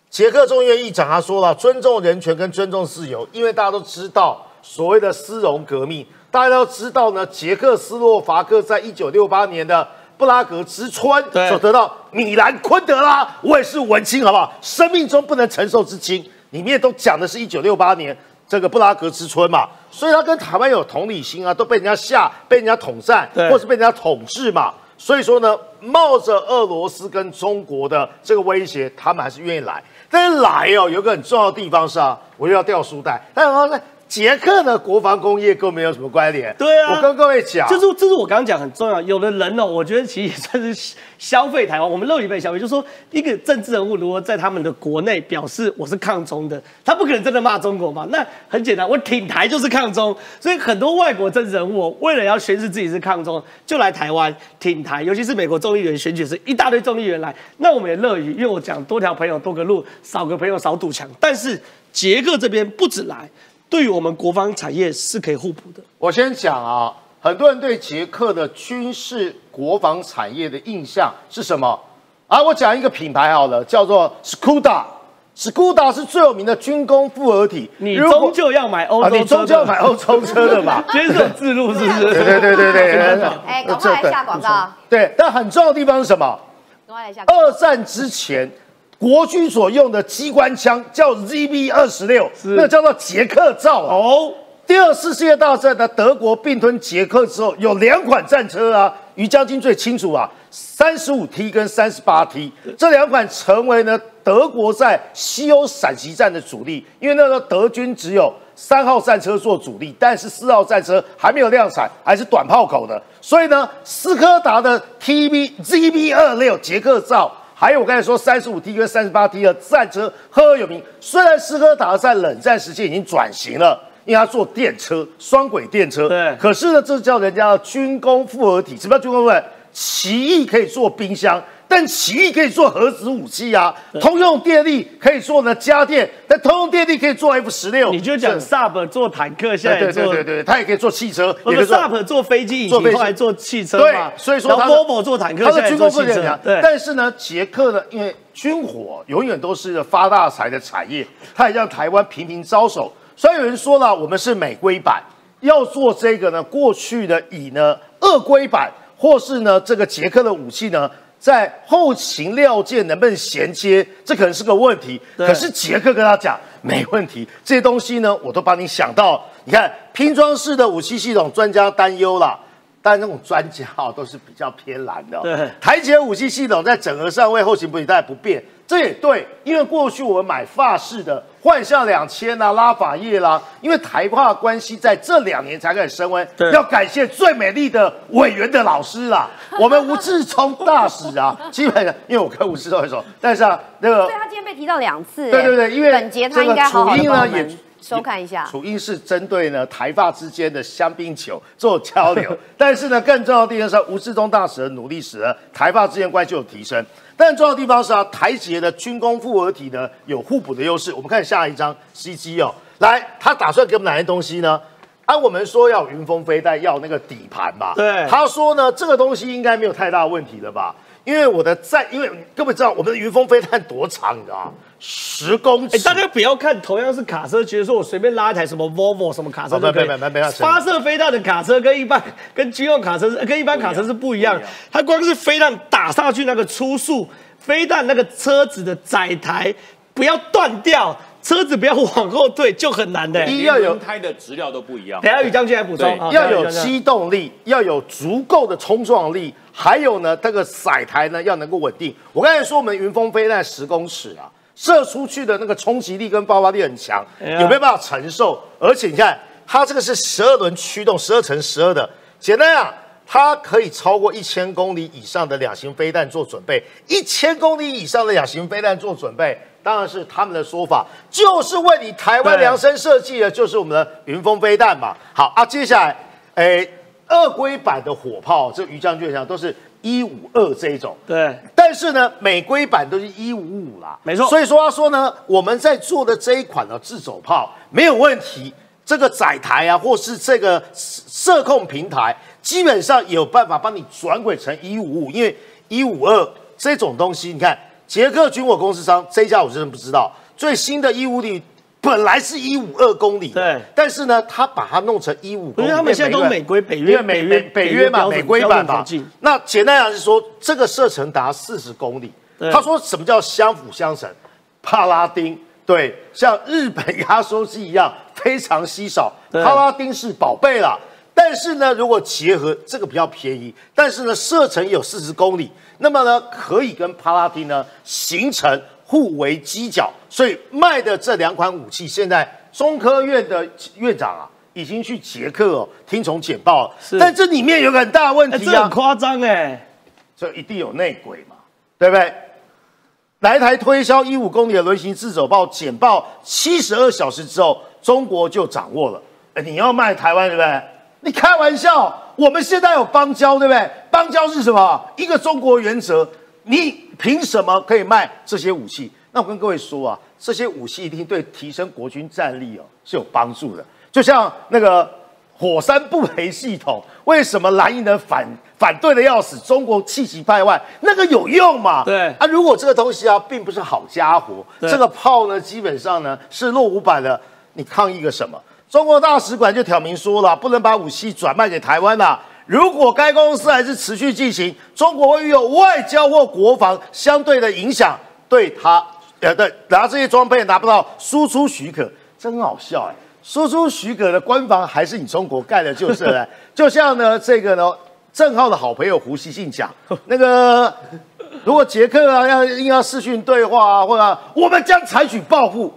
捷克众议院议长他说了，尊重人权跟尊重自由，因为大家都知道所谓的丝绒革命，大家都知道呢，捷克斯洛伐克在一九六八年的布拉格之春所得到米兰昆德拉，我也是文青，好不好？生命中不能承受之轻，里面都讲的是一九六八年。这个布拉格之春嘛，所以他跟台湾有同理心啊，都被人家吓，被人家统战，或是被人家统治嘛。所以说呢，冒着俄罗斯跟中国的这个威胁，他们还是愿意来。但是来哦，有个很重要的地方是啊，我又要掉书袋。但是呢。捷克的国防工业跟我们有什么关联。对啊，我跟各位讲，就是这是我刚刚讲很重要。有的人呢，我觉得其实也算是消费台湾。我们乐于被消费，就是说一个政治人物如果在他们的国内表示我是抗中的，他不可能真的骂中国嘛？那很简单，我挺台就是抗中。所以很多外国政治人物为了要宣示自己是抗中，就来台湾挺台。尤其是美国众议员选举是一大堆众议员来，那我们也乐于，因为我讲多条朋友多个路，少个朋友少堵墙。但是捷克这边不止来。对于我们国防产业是可以互补的。我先讲啊，很多人对捷克的军事国防产业的印象是什么？啊，我讲一个品牌好了，叫做 Skoda。Skoda 是最有名的军工复合体。你终究要买欧洲车，你终究要买欧洲车的嘛？接受自录是不是？对对对对对。哎，赶快来下广告。对，但很重要的地方是什么？二战之前。国军所用的机关枪叫 ZB 二十六，那叫做捷克造哦。第二次世界大战的德国并吞捷克之后，有两款战车啊，于将军最清楚啊，三十五 T 跟三十八 T 这两款成为呢德国在西欧闪击战的主力。因为那时候德军只有三号战车做主力，但是四号战车还没有量产，还是短炮口的，所以呢，斯柯达的 TB ZB 二六捷克造。还有我刚才说三十五 T 跟三十八 T 的战车赫赫有名。虽然斯柯达在冷战时期已经转型了，因为它做电车，双轨电车。对可是呢，这叫人家军工复合体，什么叫军工复合体？奇异可以做冰箱，但奇异可以做核子武器啊。通用电力可以做呢家电，但通用电力可以做 F 十六。你就讲是 Sub 做坦克，现在做对对对对，它也可以做汽车，不是也可以做 Sub 做飞机做飞机后来做汽车对嘛，所以说它然后 Volvo 做坦克，它的军工很强，对，但是呢，捷克呢，因为军火永远都是发大财的产业，它也让台湾频频招手。所以有人说了，我们是美规版，要做这个呢，过去的以呢俄规版，或是呢这个捷克的武器呢，在后勤料件能不能衔接，这可能是个问题。可是杰克跟他讲没问题，这些东西呢，我都帮你想到。你看拼装式的武器系统，专家担忧啦。但那种专家哦，都是比较偏蓝的、哦。对台捷武器系统在整合上为后勤补给带来不便，这也对，因为过去我们买法式的幻象两千啦、拉法叶啦，因为台化关系在这两年才开始升温对，要感谢最美丽的委员的老师啦，我们吴志聪大使啊，基本上因为我跟吴志聪很熟，但是啊那个所以他今天被提到两次。对对对，因为本节他应该好好的这个楚英呢也收看一下。楚英是针对呢台发之间的香槟球做交流，但是呢更重要的地方是吴志忠大使的努力使得台发之间关系有提升。但重要的地方是啊，台捷的军工复合体呢有互补的优势。我们看下一张 CG 哦，来，他打算给我们哪些东西呢？按我们说要云峰飞弹，要那个底盘吧。对他说呢，这个东西应该没有太大问题了吧？因为我的在，因为你根本知道我们的云峰飞弹多长，你知道吗？十公尺。哎，大家不要看同样是卡车，觉得说我随便拉一台什么 Volvo 什么卡车都可以没没没没发射飞弹的卡车跟一般跟军用卡车是跟一般卡车是不一样，它光是飞弹打上去那个初速，飞弹那个车子的载台不要断掉，车子不要往后退就很难的。一要有轮胎的质料都不一样。等下宇将军来补充要有机动力，要有足够的冲撞力，还有呢，这个载台呢要能够稳定。我刚才说我们云峰飞弹十公尺啊，射出去的那个冲击力跟爆发力很强，哎有没有办法承受？而且你看，它这个是十二轮驱动，十二乘十二的，简单讲。它可以超过一千公里以上的两型飞弹做准备，一千公里以上的两型飞弹做准备，当然是他们的说法，就是为你台湾量身设计的，就是我们的云峰飞弹嘛。好啊，接下来，诶，二规版的火炮，这于将军讲都是一五二这一种，对。但是呢，美规版都是一五五啦，没错。所以说他说呢，我们在做的这一款的自走炮没有问题，这个载台啊，或是这个射控平台，基本上有办法帮你转轨成一五五，因为一五二这种东西，你看捷克军火公司商这一家我真的不知道，最新的一五里本来是一五二公里，对但是呢，他把它弄成一五公里，因为他们现在都美规北约美北约美北约嘛，美规版嘛。那简单讲是说，这个射程达四十公里。对他说什么叫相辅相成？帕拉丁对，像日本压缩机一样非常稀少，对帕拉丁是宝贝啦。但是呢，如果结合这个比较便宜，但是呢射程有四十公里，那么呢可以跟帕拉丁呢形成互为犄角，所以卖的这两款武器，现在中科院的院长啊已经去捷克哦听从简报了，是但这里面有个很大的问哎，题啊这很，夸张哎，这一定有内鬼嘛，对不对？来台推销一五公里的轮型自走炮，简报七十二小时之后，中国就掌握了。哎，你要卖台湾，对不对？你开玩笑，我们现在有邦交，对不对？邦交是什么？一个中国原则，你凭什么可以卖这些武器？那我跟各位说啊，这些武器一定对提升国军战力哦是有帮助的。就像那个火山布雷系统，为什么蓝营人反反对的要死？中国气急败坏，那个有用吗？对啊，如果这个东西啊，并不是好家伙，这个炮呢，基本上呢是落伍版的，你抗议个什么？中国大使馆就挑明说了，不能把武器转卖给台湾啦。如果该公司还是持续进行，中国会有外交或国防相对的影响，对他呃对拿这些装备拿不到输出许可，真好笑哎、输出许可的官方还是你中国盖的，就是了。就像呢这个呢，郑浩的好朋友胡锡进讲，那个如果捷克啊要硬要视讯对话啊，或者我们将采取报复。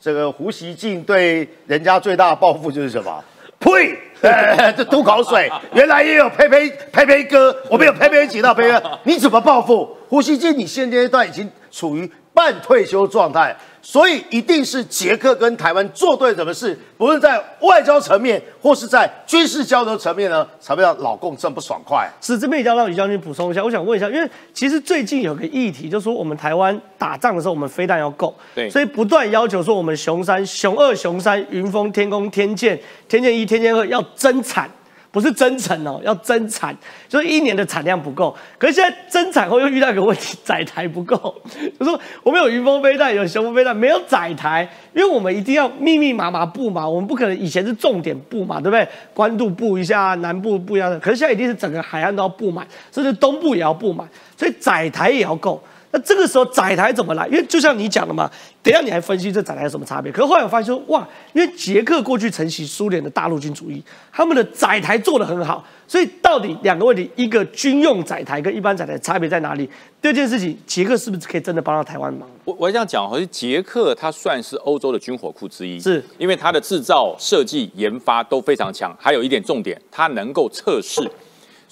这个胡锡进对人家最大的报复就是什么？呸！呃，这吐口水。原来也有呸呸呸呸哥，我们有呸呸姐到呸呸，你怎么报复？胡锡进，你现阶段已经处于半退休状态。所以一定是捷克跟台湾做对什么事，不论在外交层面或是在军事交流层面呢，才会让老共这么不爽快。是这边一定要让于将军补充一下，我想问一下，因为其实最近有个议题，就是说我们台湾打仗的时候，我们飞弹要够，对，所以不断要求说我们熊三、熊二、熊三、云峰、天宫、天剑、天剑一、天剑二要增产。不是增产哦，要增产，就是一年的产量不够。可是现在增产后又遇到一个问题，载台不够。就说我们有云峰飞弹，有雄风飞弹，没有载台，因为我们一定要密密麻麻布嘛，我们不可能以前是重点布嘛，对不对？关渡布一下，南部布一下，可是现在一定是整个海岸都要布满，甚至东部也要布满，所以载台也要够。那这个时候载台怎么来？因为就像你讲的嘛，等下你还分析这载台有什么差别。可是后来我发现说，哇，因为捷克过去承袭苏联的大陆军主义，他们的载台做得很好。所以到底两个问题，一个军用载台跟一般载台差别在哪里？第二件事情，捷克是不是可以真的帮到台湾忙？我我这样讲，好像捷克它算是欧洲的军火库之一，是因为它的制造、设计、研发都非常强。还有一点重点，它能够测试。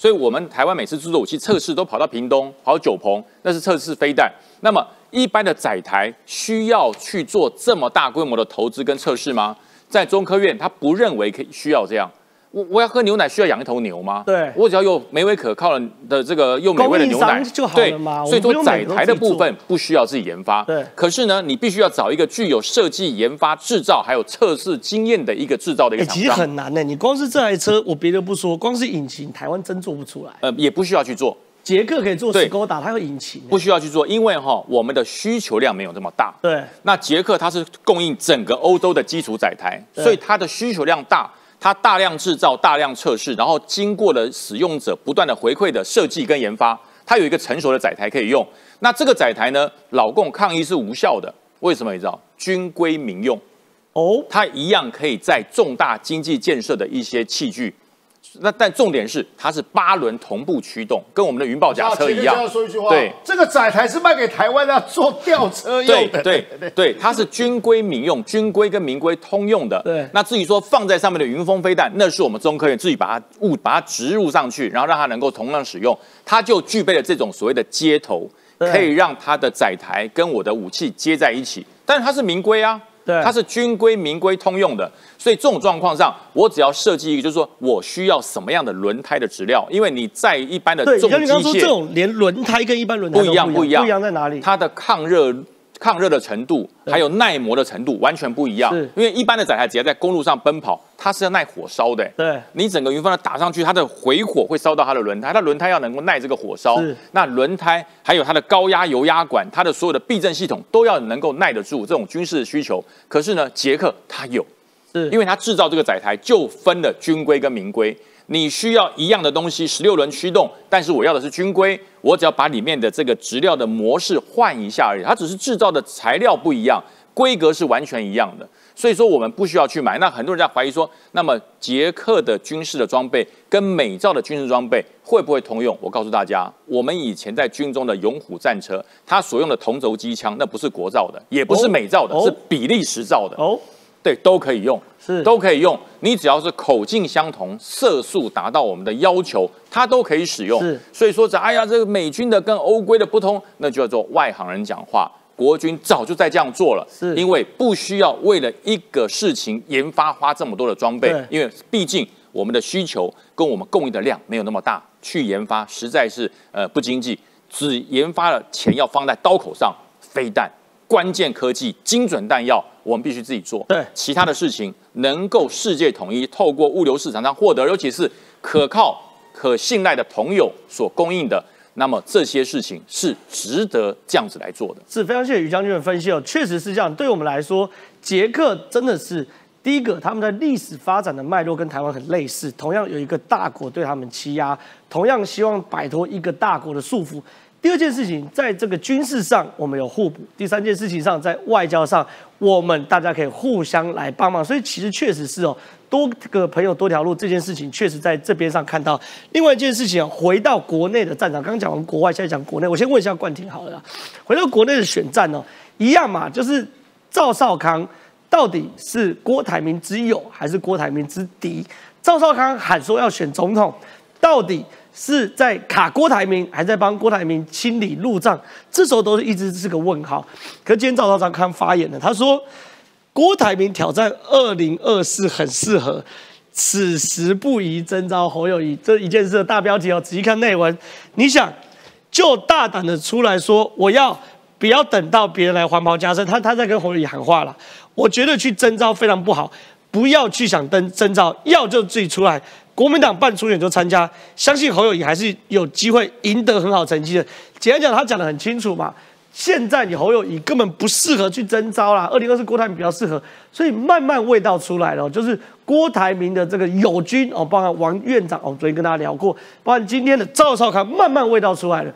所以，我们台湾每次制作武器测试都跑到屏东、跑九鹏，那是测试飞弹。那么，一般的载台需要去做这么大规模的投资跟测试吗？在中科院，他不认为可以需要这样。我我要喝牛奶需要养一头牛吗？对，我只要有美味可靠的的这个又美味的牛奶就好了嘛。所以说载台的部分不需要自己研发。对，可是呢，你必须要找一个具有设计、研发、制造还有测试经验的一个制造的一个厂商。其实很难呢，你光是这台车，我别的不说，光是引擎，台湾真做不出来。呃，也不需要去做。捷克可以做斯柯达，它有引擎，不需要去做，因为哈，我们的需求量没有这么大。对，那捷克它是供应整个欧洲的基础载台，所以它的需求量大。它大量制造、大量测试，然后经过了使用者不断的回馈的设计跟研发，它有一个成熟的载台可以用。那这个载台呢，老共抗议是无效的，为什么？你知道，军规民用哦，它一样可以在重大经济建设的一些器具。那但重点是，它是八轮同步驱动，跟我们的云豹甲车一样。说一句话，对，这个载台是卖给台湾的，做吊车用的。对对对，它是军规民用，军规跟民规通用的。对，那至于说放在上面的云峰飞弹，那是我们中科院自己把它物把它植入上去，然后让它能够同样使用，它就具备了这种所谓的接头，可以让它的载台跟我的武器接在一起。但是它是民规啊。对，它是军规民规通用的，所以这种状况上，我只要设计一个，就是说我需要什么样的轮胎的质料，因为你在一般的重机械，这种连轮胎跟一般轮胎不一样，不一样，不一样在哪里？它的抗热。抗热的程度，还有耐磨的程度完全不一样。因为一般的载台只要在公路上奔跑，它是要耐火烧的。对，你整个云峰打上去，它的回火会烧到它的轮胎，它轮胎要能够耐这个火烧。那轮胎还有它的高压油压管，它的所有的避震系统都要能够耐得住这种军事的需求。可是呢，捷克它有，是因为它制造这个载台就分了军规跟民规。你需要一样的东西，十六轮驱动，但是我要的是军规，我只要把里面的这个质料的模式换一下而已，它只是制造的材料不一样，规格是完全一样的。所以说我们不需要去买。那很多人在怀疑说，那么捷克的军事的装备跟美造的军事装备会不会通用？我告诉大家，我们以前在军中的勇虎战车，它所用的同轴机枪，那不是国造的，也不是美造的，是比利时造的。哦。对，都可以用，是都可以用。你只要是口径相同，色素达到我们的要求，它都可以使用。是，所以说这哎呀，这个美军的跟欧规的不通，那就叫做外行人讲话。国军早就在这样做了，是因为不需要为了一个事情研发花这么多的装备，因为毕竟我们的需求跟我们供应的量没有那么大，去研发实在是呃不经济。只研发了钱要放在刀口上，飞弹。关键科技、精准弹药，我们必须自己做。对，其他的事情能够世界统一，透过物流市场上获得，尤其是可靠、可信赖的朋友所供应的，那么这些事情是值得这样子来做的。是非常谢谢于将军的分析哦，确实是这样。对我们来说，捷克真的是第一个，他们的历史发展的脉络跟台湾很类似，同样有一个大国对他们欺压，同样希望摆脱一个大国的束缚。第二件事情，在这个军事上我们有互补；第三件事情上，在外交上我们大家可以互相来帮忙。所以其实确实是哦，多个朋友多条路这件事情，确实在这边上看到。另外一件事情回到国内的战场，刚讲完国外，现在讲国内。我先问一下冠廷好了，回到国内的选战哦，一样嘛，就是赵少康到底是郭台铭之友还是郭台铭之敌？赵少康喊说要选总统，到底？是在卡郭台铭，还在帮郭台铭清理路障，这时候都是一直是个问号。可今天赵少康看发言了，他说郭台铭挑战二零二四很适合，此时不宜征召侯友谊。这一件事的大标题哦，仔细看内文，你想就大胆的出来说，我要不要等到别人来黄袍加身？他他在跟侯友谊喊话了，我觉得去征召非常不好，不要去想登征召，要就自己出来。国民党办初选就参加，相信侯友谊还是有机会赢得很好成绩的。简单讲，他讲的很清楚嘛。现在你侯友谊根本不适合去征召啦，二零二四郭台铭比较适合，所以慢慢味道出来了，就是郭台铭的这个友军哦，包含王院长哦，昨天跟大家聊过，包含今天的赵少康，慢慢味道出来了。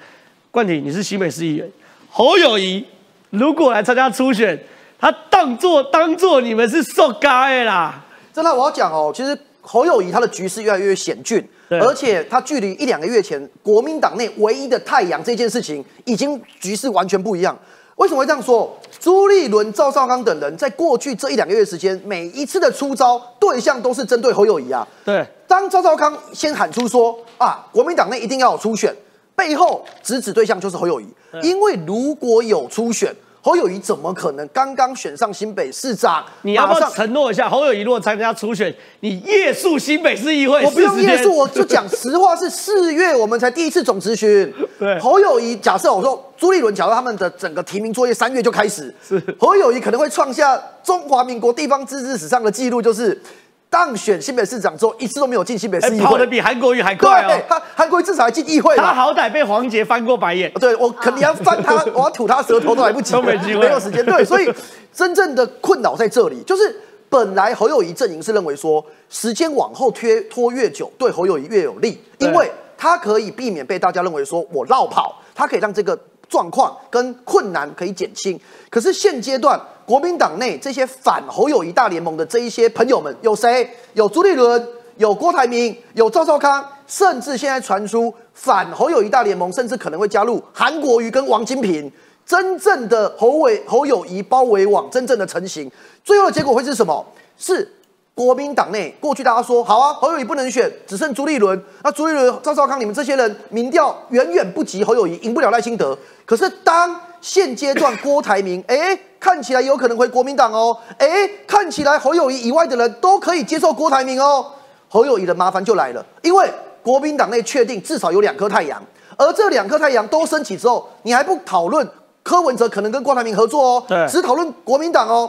冠廷，你是新北市议员，侯友谊如果来参加初选，他当做当做你们是受该啦。真的，我要讲哦，其实。侯友谊他的局势越来越险峻，而且他距离一两个月前国民党内唯一的太阳这件事情，已经局势完全不一样。为什么会这样说？朱立伦、赵少康等人在过去这一两个月时间，每一次的出招对象都是针对侯友谊啊。对，当赵少康先喊出说啊，国民党内一定要有初选，背后直指对象就是侯友谊，因为如果有初选。侯友谊怎么可能刚刚选上新北市长？你要不要承诺一下，侯友谊如果参加初选，你夜宿新北市议会？我不用夜宿，我就讲实话，是四月我们才第一次总咨询。对，侯友谊，假设我说朱立伦，假设他们的整个提名作业三月就开始，是侯友谊可能会创下中华民国地方自治史上的记录，就是。当选新北市长之后，一次都没有进新北市议会，跑得比韩国瑜还快哦。他韩国瑜至少还进议会他好歹被黄杰翻过白眼。对我肯定要翻他，我要吐他舌头都来不及，都没机会，没有时间。对，所以真正的困扰在这里，就是本来侯友谊阵营是认为说，时间往后推拖越久，对侯友谊越有利，因为他可以避免被大家认为说我绕跑，他可以让这个状况跟困难可以减轻。可是现阶段。国民党内这些反侯友谊大联盟的这一些朋友们有谁？有朱立伦，有郭台铭，有赵少康，甚至现在传出反侯友谊大联盟，甚至可能会加入韩国瑜跟王金平。真正的侯伟侯友谊包围网真正的成型，最后的结果会是什么？是国民党内过去大家说好啊，侯友谊不能选，只剩朱立伦。那朱立伦、赵少康，你们这些人民调远远不及侯友谊，赢不了赖清德。可是当现阶段郭台铭，哎。看起来有可能回国民党哦，哎，看起来侯友谊以外的人都可以接受郭台铭哦。侯友谊的麻烦就来了，因为国民党内确定至少有两颗太阳，而这两颗太阳都升起之后，你还不讨论柯文哲可能跟郭台铭合作哦，对，只讨论国民党哦。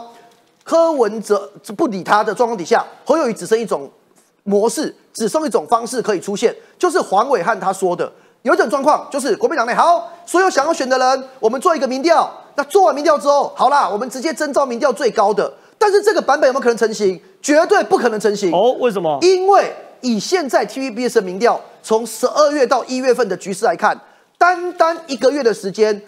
柯文哲不理他的状况底下，侯友谊只剩一种模式，只剩一种方式可以出现，就是黄伟汉他说的。有一种状况，就是国民党内好，所有想要选的人，我们做一个民调。那做完民调之后，好啦，我们直接征召民调最高的。但是这个版本有没有可能成型？绝对不可能成型哦。为什么？因为以现在 TVBS 的民调，从十二月到一月份的局势来看，单单一个月的时间，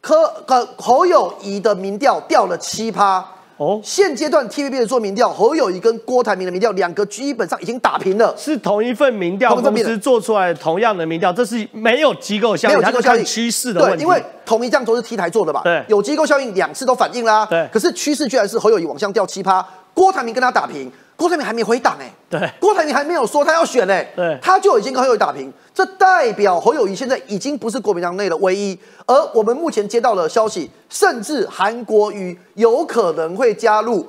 柯呃侯友谊的民调掉了七趴。哦，现阶段 TVB 的做民调，侯友谊跟郭台铭的民调，两个基本上已经打平了。是同一份民调公司做出来同样的民调，这是没有机构效应，没有机构效应趋势的问题。对，因为统一这样都是 T 台做的吧。对，有机构效应，两次都反映啦。对，可是趋势居然是侯友谊往上掉七趴，郭台铭跟他打平。郭台铭还没回党哎，对，郭台铭还没有说他要选哎，对，他就已经跟侯友谊打平，这代表侯友谊现在已经不是国民党内的唯一。而我们目前接到的消息，甚至韩国瑜有可能会加入。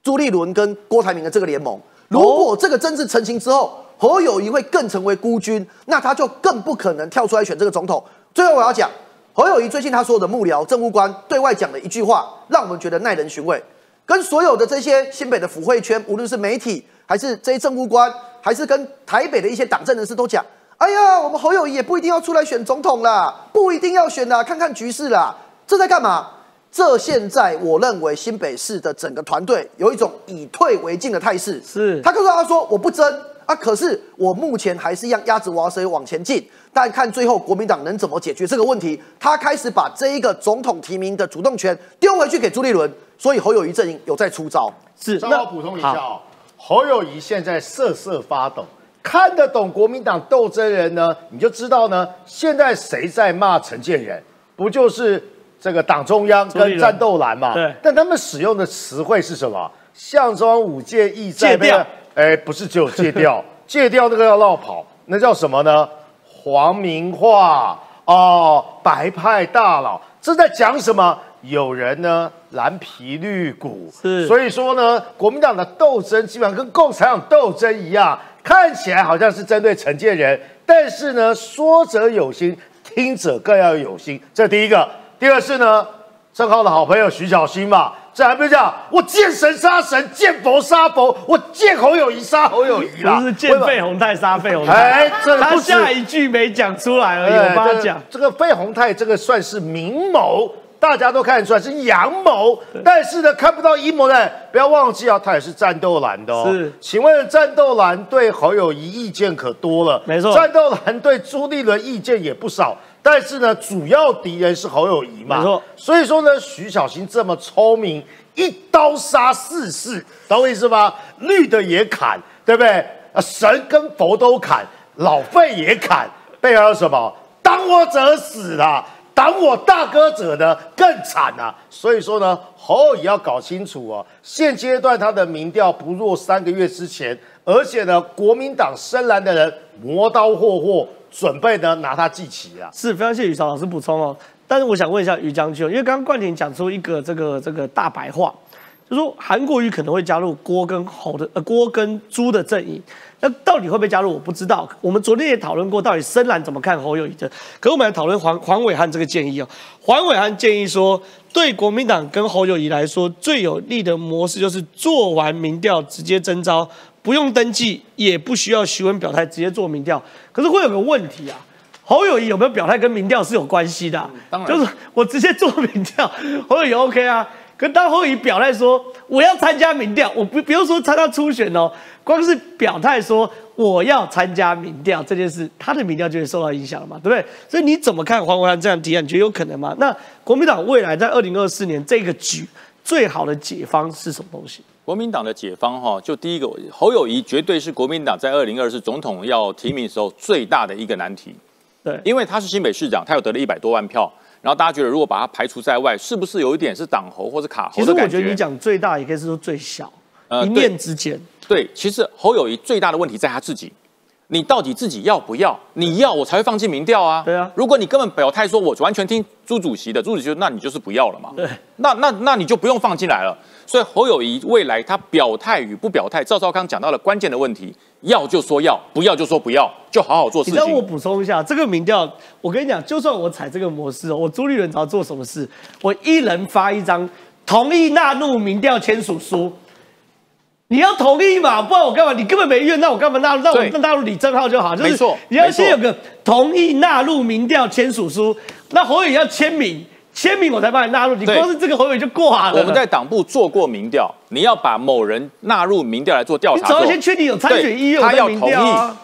朱立伦跟郭台铭的这个联盟，如果这个政治成型之后，侯友谊会更成为孤军，那他就更不可能跳出来选这个总统。最后我要讲，侯友谊最近他所有的幕僚、政务官对外讲的一句话，让我们觉得耐人寻味。跟所有的这些新北的府会圈，无论是媒体还是这些政务官，还是跟台北的一些党政人士都讲：哎呀，我们侯友谊也不一定要出来选总统啦，不一定要选啦，看看局势啦。这在干嘛？这现在我认为新北市的整个团队有一种以退为进的态势。是，他告诉他说：“我不争啊，可是我目前还是要鸭子挖水往前进，但看最后国民党能怎么解决这个问题。”他开始把这一个总统提名的主动权丢回去给朱立伦，所以侯友谊阵营有在出招。是，那我补充一下哦，侯友谊现在瑟瑟发抖，看得懂国民党斗争人呢，你就知道呢，现在谁在骂陈建仁，不就是？这个党中央跟战斗蓝嘛，对，但他们使用的词汇是什么？项庄舞剑，意在戒掉。哎，不是只有戒掉，戒掉那个要绕跑，那叫什么呢？黄明化哦，白派大佬，这在讲什么？有人呢蓝皮绿骨，是，所以说呢，国民党的斗争基本上跟共产党斗争一样，看起来好像是针对陈建仁，但是呢，说者有心，听者更要有心。这第一个，第二是呢，郑浩的好朋友徐小新嘛，这还不是讲我见神杀神，见佛杀佛，我见侯友谊杀侯友谊啦，不是见费鸿泰杀费鸿泰，哎，他下一句没讲出来而已，我帮他讲，这个费鸿泰这个算是明谋。大家都看得出来是阳谋，但是呢，看不到阴谋的，不要忘记啊，他也是战斗蓝的哦。是，请问战斗蓝对侯友谊意见可多了？没错，战斗蓝对朱立伦意见也不少，但是呢，主要敌人是侯友谊嘛。没错，所以说呢，徐小新这么聪明，一刀杀四世，懂我意思吗？绿的也砍，对不对？啊，神跟佛都砍，老费也砍，背后有什么？挡我者死了。挡我大哥者呢更惨啊！所以说呢，侯友谊要搞清楚哦。现阶段他的民调不弱三个月之前，而且呢，国民党深蓝的人磨刀霍霍，准备呢拿他祭旗啊。是非常谢宇超老师补充哦。但是我想问一下于将军，因为刚刚冠廷讲出一个这个这个大白话，就说韩国瑜可能会加入郭跟侯的呃郭跟朱的阵营。那到底会不会加入？我不知道。我们昨天也讨论过，到底深蓝怎么看侯友谊的？可我们来讨论黄黄伟汉这个建议哦。黄伟汉建议说，对国民党跟侯友谊来说，最有利的模式就是做完民调直接征召，不用登记，也不需要徐文表态，直接做民调。可是会有个问题啊，侯友谊有没有表态跟民调是有关系的？当然，就是我直接做民调，侯友谊 OK 啊。可当侯友谊表态说我要参加民调，我不不用说参加初选哦。光是表态说我要参加民调这件事，他的民调就会受到影响了嘛，对不对？所以你怎么看黄国汉这样提案？你觉得有可能吗？那国民党未来在二零二四年这个局最好的解方是什么东西？国民党的解方哈，就第一个侯友谊绝对是国民党在二零二四总统要提名时候最大的一个难题。对，因为他是新北市长，他有得了一百多万票，然后大家觉得如果把他排除在外，是不是有一点是党侯或者卡侯的感觉？其实我觉得你讲最大，也可以是说最小，一念之间。对，其实侯友谊最大的问题在他自己，你到底自己要不要？你要我才会放弃民调啊。对啊，如果你根本表态说我完全听朱主席的，朱主席那你就是不要了嘛。对，那那那你就不用放进来了。所以侯友谊未来他表态与不表态，赵少康讲到了关键的问题，要就说要，不要就说不要，就好好做事情。你让我补充一下，这个民调，我跟你讲，就算我踩这个模式，我朱立伦要做什么事，我一人发一张同意纳入民调签署书。你要同意嘛？不然我干嘛？你根本没愿，那我干嘛纳入？让我纳入李正浩就好。没错，你要先有个同意纳入民调签署书，那侯友要签名，签名我才帮你纳入。你光是这个侯友就挂了。我们在党部做过民调，你要把某人纳入民调来做调查，你首先确定有参选意愿，他要同意，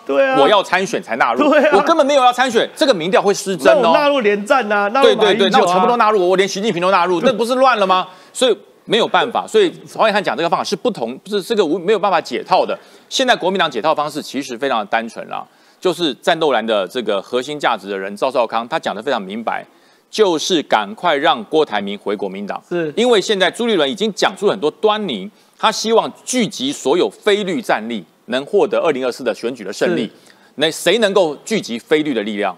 对啊，我要参选才纳入。对啊，我根本没有要参选，这个民调会失真哦。纳入连战呐，对对对，那我全部都纳入，我连习近平都纳入，那不是乱了吗？所以。没有办法，所以黄伟汉讲这个方法是不同，不是这个无没有办法解套的。现在国民党解套方式其实非常的单纯啦，就是战斗蓝的这个核心价值的人赵少康，他讲的非常明白，就是赶快让郭台铭回国民党。是，因为现在朱立伦已经讲出很多端倪，他希望聚集所有非绿战力，能获得二零二四的选举的胜利。那谁能够聚集非绿的力量？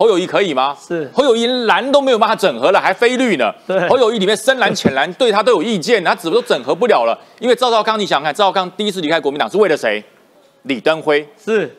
侯友谊可以吗？是侯友谊蓝都没有办法整合了，还非绿呢。对，侯友谊里面深蓝、浅蓝对他都有意见，他怎么都整合不了了。因为赵少康，你想想看，赵少康第一次离开国民党是为了谁？李登辉是。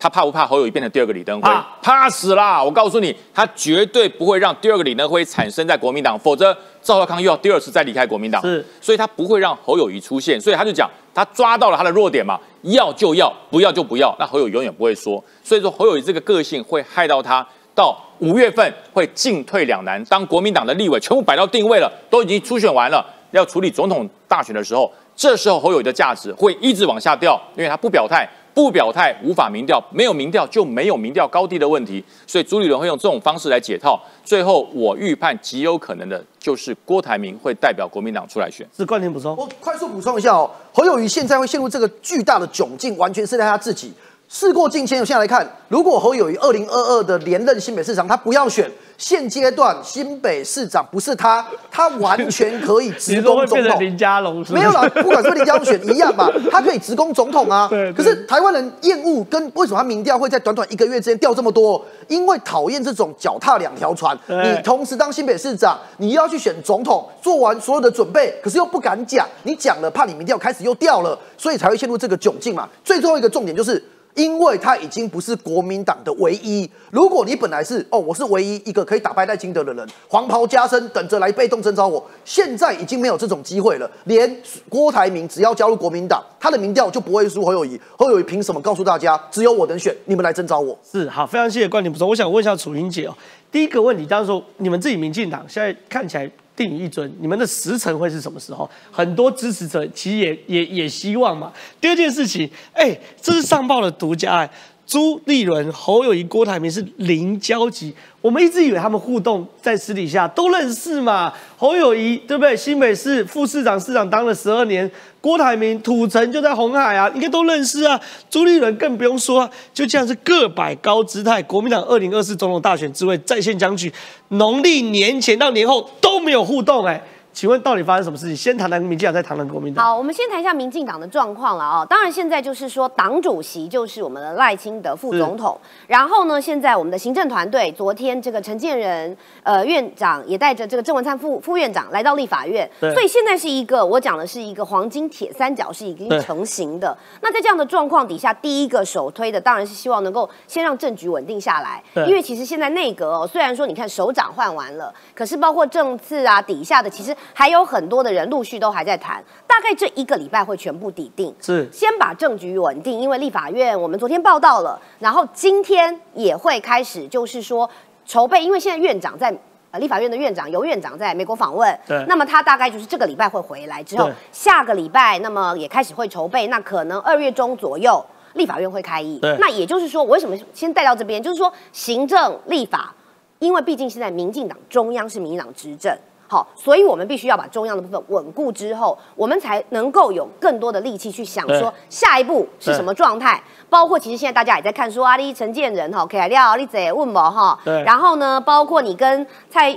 他怕不怕侯友谊变成第二个李登辉？怕死啦！我告诉你，他绝对不会让第二个李登辉产生在国民党，否则赵少康又要第二次再离开国民党。是，所以他不会让侯友谊出现。所以他就讲，他抓到了他的弱点嘛，要就要，不要就不要。那侯友永远不会说。所以说侯友谊这个个性会害到他，到五月份会进退两难。当国民党的立委全部摆到定位了，都已经初选完了，要处理总统大选的时候，这时候侯友谊的价值会一直往下掉，因为他不表态。不表态无法民调，没有民调就没有民调高低的问题，所以朱立伦会用这种方式来解套。最后，我预判极有可能的就是郭台铭会代表国民党出来选。是冠廷补充，我快速补充一下哦，侯友谊现在会陷入这个巨大的窘境，完全是在他自己。事过境迁，我现在来看，如果侯友谊二零二二的连任新北市长他不要选，现阶段新北市长不是他，他完全可以直 攻总统。会变成林佳龙？没有啦，不管是林佳龙选一样嘛，他可以直攻总统啊。对对可是台湾人厌恶跟为什么他民调会在短短一个月之间掉这么多？因为讨厌这种脚踏两条船。对你同时当新北市长，你又要去选总统，做完所有的准备，可是又不敢讲，你讲了怕你民调开始又掉了，所以才会陷入这个窘境嘛。最后一个重点就是。因为他已经不是国民党的唯一。如果你本来是哦，我是唯一一个可以打败赖清德的人，黄袍加身，等着来被动征召我，现在已经没有这种机会了。连郭台铭只要加入国民党，他的民调就不会输侯友谊。侯友谊凭什么告诉大家，只有我能选，你们来征召我？是好，非常谢谢观点补充。我想问一下楚英姐哦，第一个问题，当然说你们自己民进党现在看起来定一尊，你们的时辰会是什么时候？很多支持者其实也也也希望嘛。第二件事情，哎，这是上报的独家哎。朱立伦、侯友谊、郭台铭是零交集，我们一直以为他们互动在私底下都认识嘛。侯友谊对不对？新北市副市长、市长当了十二年，郭台铭土城就在红海啊，应该都认识啊。朱立伦更不用说，就这样是各摆高姿态。国民党二零二四总统大选之位在线僵局，农历年前到年后都没有互动，哎。请问到底发生什么事情？先谈谈民进党，再谈谈国民党。好，我们先谈一下民进党的状况了啊。当然，现在就是说，党主席就是我们的赖清德副总统。然后呢，现在我们的行政团队，昨天这个陈建仁呃院长也带着这个郑文灿副副院长来到立法院。所以现在是一个我讲的是一个黄金铁三角是已经成型的。那在这样的状况底下，第一个首推的当然是希望能够先让政局稳定下来。因为其实现在内阁哦，虽然说你看首长换完了，可是包括政次啊底下的其实。还有很多的人陆续都还在谈，大概这一个礼拜会全部抵定，是先把政局稳定。因为立法院我们昨天报道了，然后今天也会开始，就是说筹备。因为现在院长在呃立法院的院长尤院长在美国访问，对，那么他大概就是这个礼拜会回来之后，下个礼拜那么也开始会筹备，那可能二月中左右立法院会开议。对，那也就是说，我为什么先带到这边？就是说行政立法，因为毕竟现在民进党中央是民进党执政。好，所以我们必须要把中央的部分稳固之后，我们才能够有更多的力气去想说下一步是什么状态。包括其实现在大家也在看说阿里陈建仁哈，可以廖阿里姐问我哈。然后呢，包括你跟蔡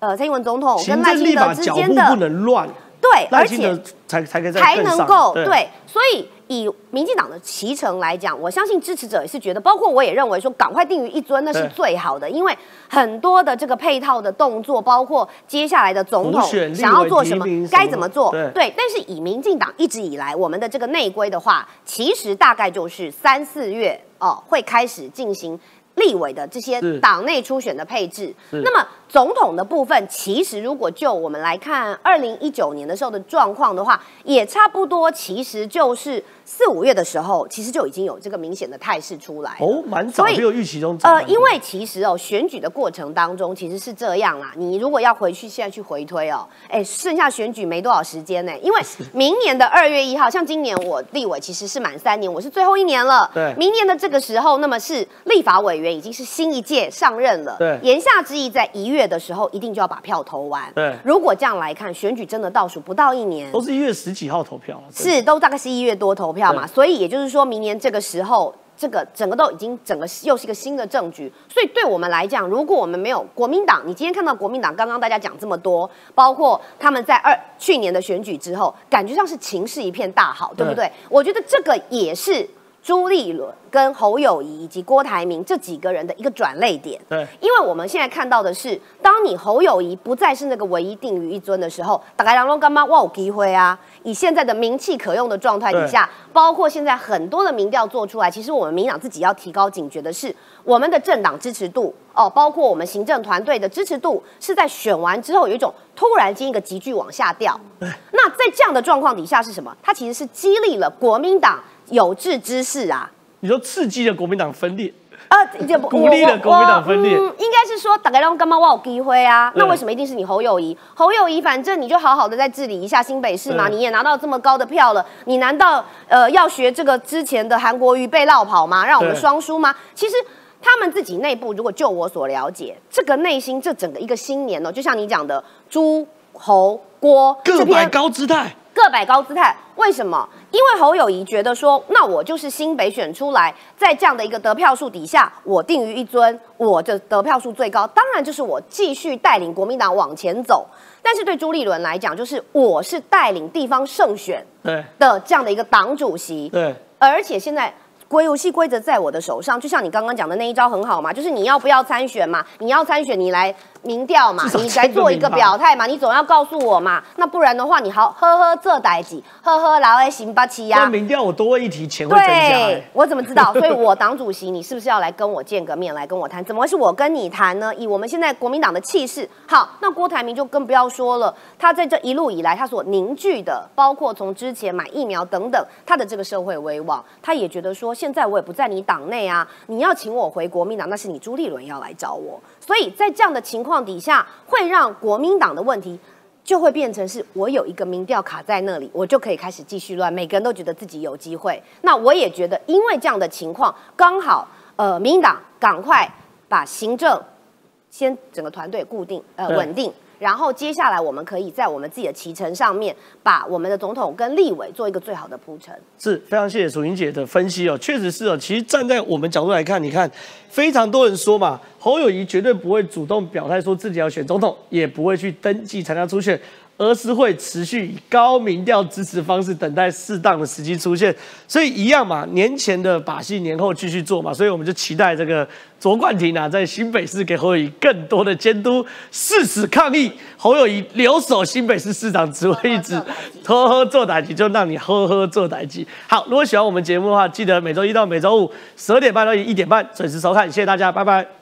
呃蔡英文总统跟赖清德之间的不能乱。对，而且才才可以才能够对，所以。以民进党的骑乘来讲，我相信支持者也是觉得，包括我也认为说，赶快定于一尊那是最好的，因为很多的这个配套的动作，包括接下来的总统想要做什么，该怎么做，对。但是以民进党一直以来我们的这个内规的话，其实大概就是三四月哦会开始进行。立委的这些党内初选的配置，那么总统的部分，其实如果就我们来看二零一九年的时候的状况的话，也差不多，其实就是四五月的时候，其实就已经有这个明显的态势出来。哦，蛮早，没有预期中。呃，因为其实哦，选举的过程当中其实是这样啦。你如果要回去现在去回推哦，哎，剩下选举没多少时间呢，因为 明年的二月一号，像今年我立委其实是满三年，我是最后一年了。对，明年的这个时候，那么是立法委员。已经是新一届上任了，对，言下之意，在一月的时候，一定就要把票投完。对，如果这样来看，选举真的倒数不到一年，都是一月十几号投票，是都大概是一月多投票嘛，所以也就是说明年这个时候，这个整个都已经整个又是一个新的政局，所以对我们来讲，如果我们没有国民党，你今天看到国民党刚刚大家讲这么多，包括他们在二去年的选举之后，感觉上是情势一片大好，对不对？我觉得这个也是。朱立伦跟侯友谊以及郭台铭这几个人的一个转类点，对，因为我们现在看到的是，当你侯友谊不再是那个唯一定于一尊的时候，大概让龙干妈哇有机会啊！以现在的名气可用的状态底下，包括现在很多的民调做出来，其实我们民党自己要提高警觉的是，我们的政党支持度哦，包括我们行政团队的支持度，是在选完之后有一种突然间一个急剧往下掉。那在这样的状况底下是什么？它其实是激励了国民党。有志之士啊！你说刺激了国民党分裂啊？鼓励了国民党分裂？应该是说，大概让干嘛我有机会啊？那为什么一定是你侯友谊？侯友谊，反正你就好好的在治理一下新北市嘛，你也拿到这么高的票了，你难道呃要学这个之前的韩国瑜被绕跑吗？让我们双输吗？其实他们自己内部，如果就我所了解，这个内心这整个一个新年哦，就像你讲的，诸侯郭各摆高姿态。各特摆高姿态。为什么？因为侯友谊觉得说，那我就是新北选出来，在这样的一个得票数底下，我定于一尊，我的得票数最高，当然就是我继续带领国民党往前走。但是对朱立伦来讲，就是我是带领地方胜选的这样的一个党主席，对，而且现在。规游戏规则在我的手上，就像你刚刚讲的那一招很好嘛，就是你要不要参选嘛？你要参选，你来民调嘛，你来做一个表态嘛，你总要告诉我嘛。那不然的话，你好呵呵这代几呵呵老爱行八七呀。那民调我多问一题，钱会增加。我怎么知道？所以我党主席，你是不是要来跟我见个面，来跟我谈？怎么会是我跟你谈呢？以我们现在国民党的气势，好，那郭台铭就更不要说了。他在这一路以来，他所凝聚的，包括从之前买疫苗等等，他的这个社会威望，他也觉得说。现在我也不在你党内啊，你要请我回国民党，那是你朱立伦要来找我。所以在这样的情况底下，会让国民党的问题就会变成是我有一个民调卡在那里，我就可以开始继续乱。每个人都觉得自己有机会，那我也觉得，因为这样的情况，刚好呃，民党赶快把行政先整个团队固定呃稳定。然后接下来，我们可以在我们自己的骑程上面，把我们的总统跟立委做一个最好的铺陈。是非常谢谢楚莹姐的分析哦，确实是哦。其实站在我们角度来看，你看，非常多人说嘛，侯友谊绝对不会主动表态说自己要选总统，也不会去登记参加初选。而是会持续以高民调支持方式等待适当的时机出现，所以一样嘛，年前的把戏年后继续做嘛，所以我们就期待这个卓冠廷啊，在新北市给侯友谊更多的监督，誓死抗议侯友谊留守新北市市长职位一职，呵呵做代级就让你呵呵做代级。好，如果喜欢我们节目的话，记得每周一到每周五十二点半到一点半准时收看，谢谢大家，拜拜。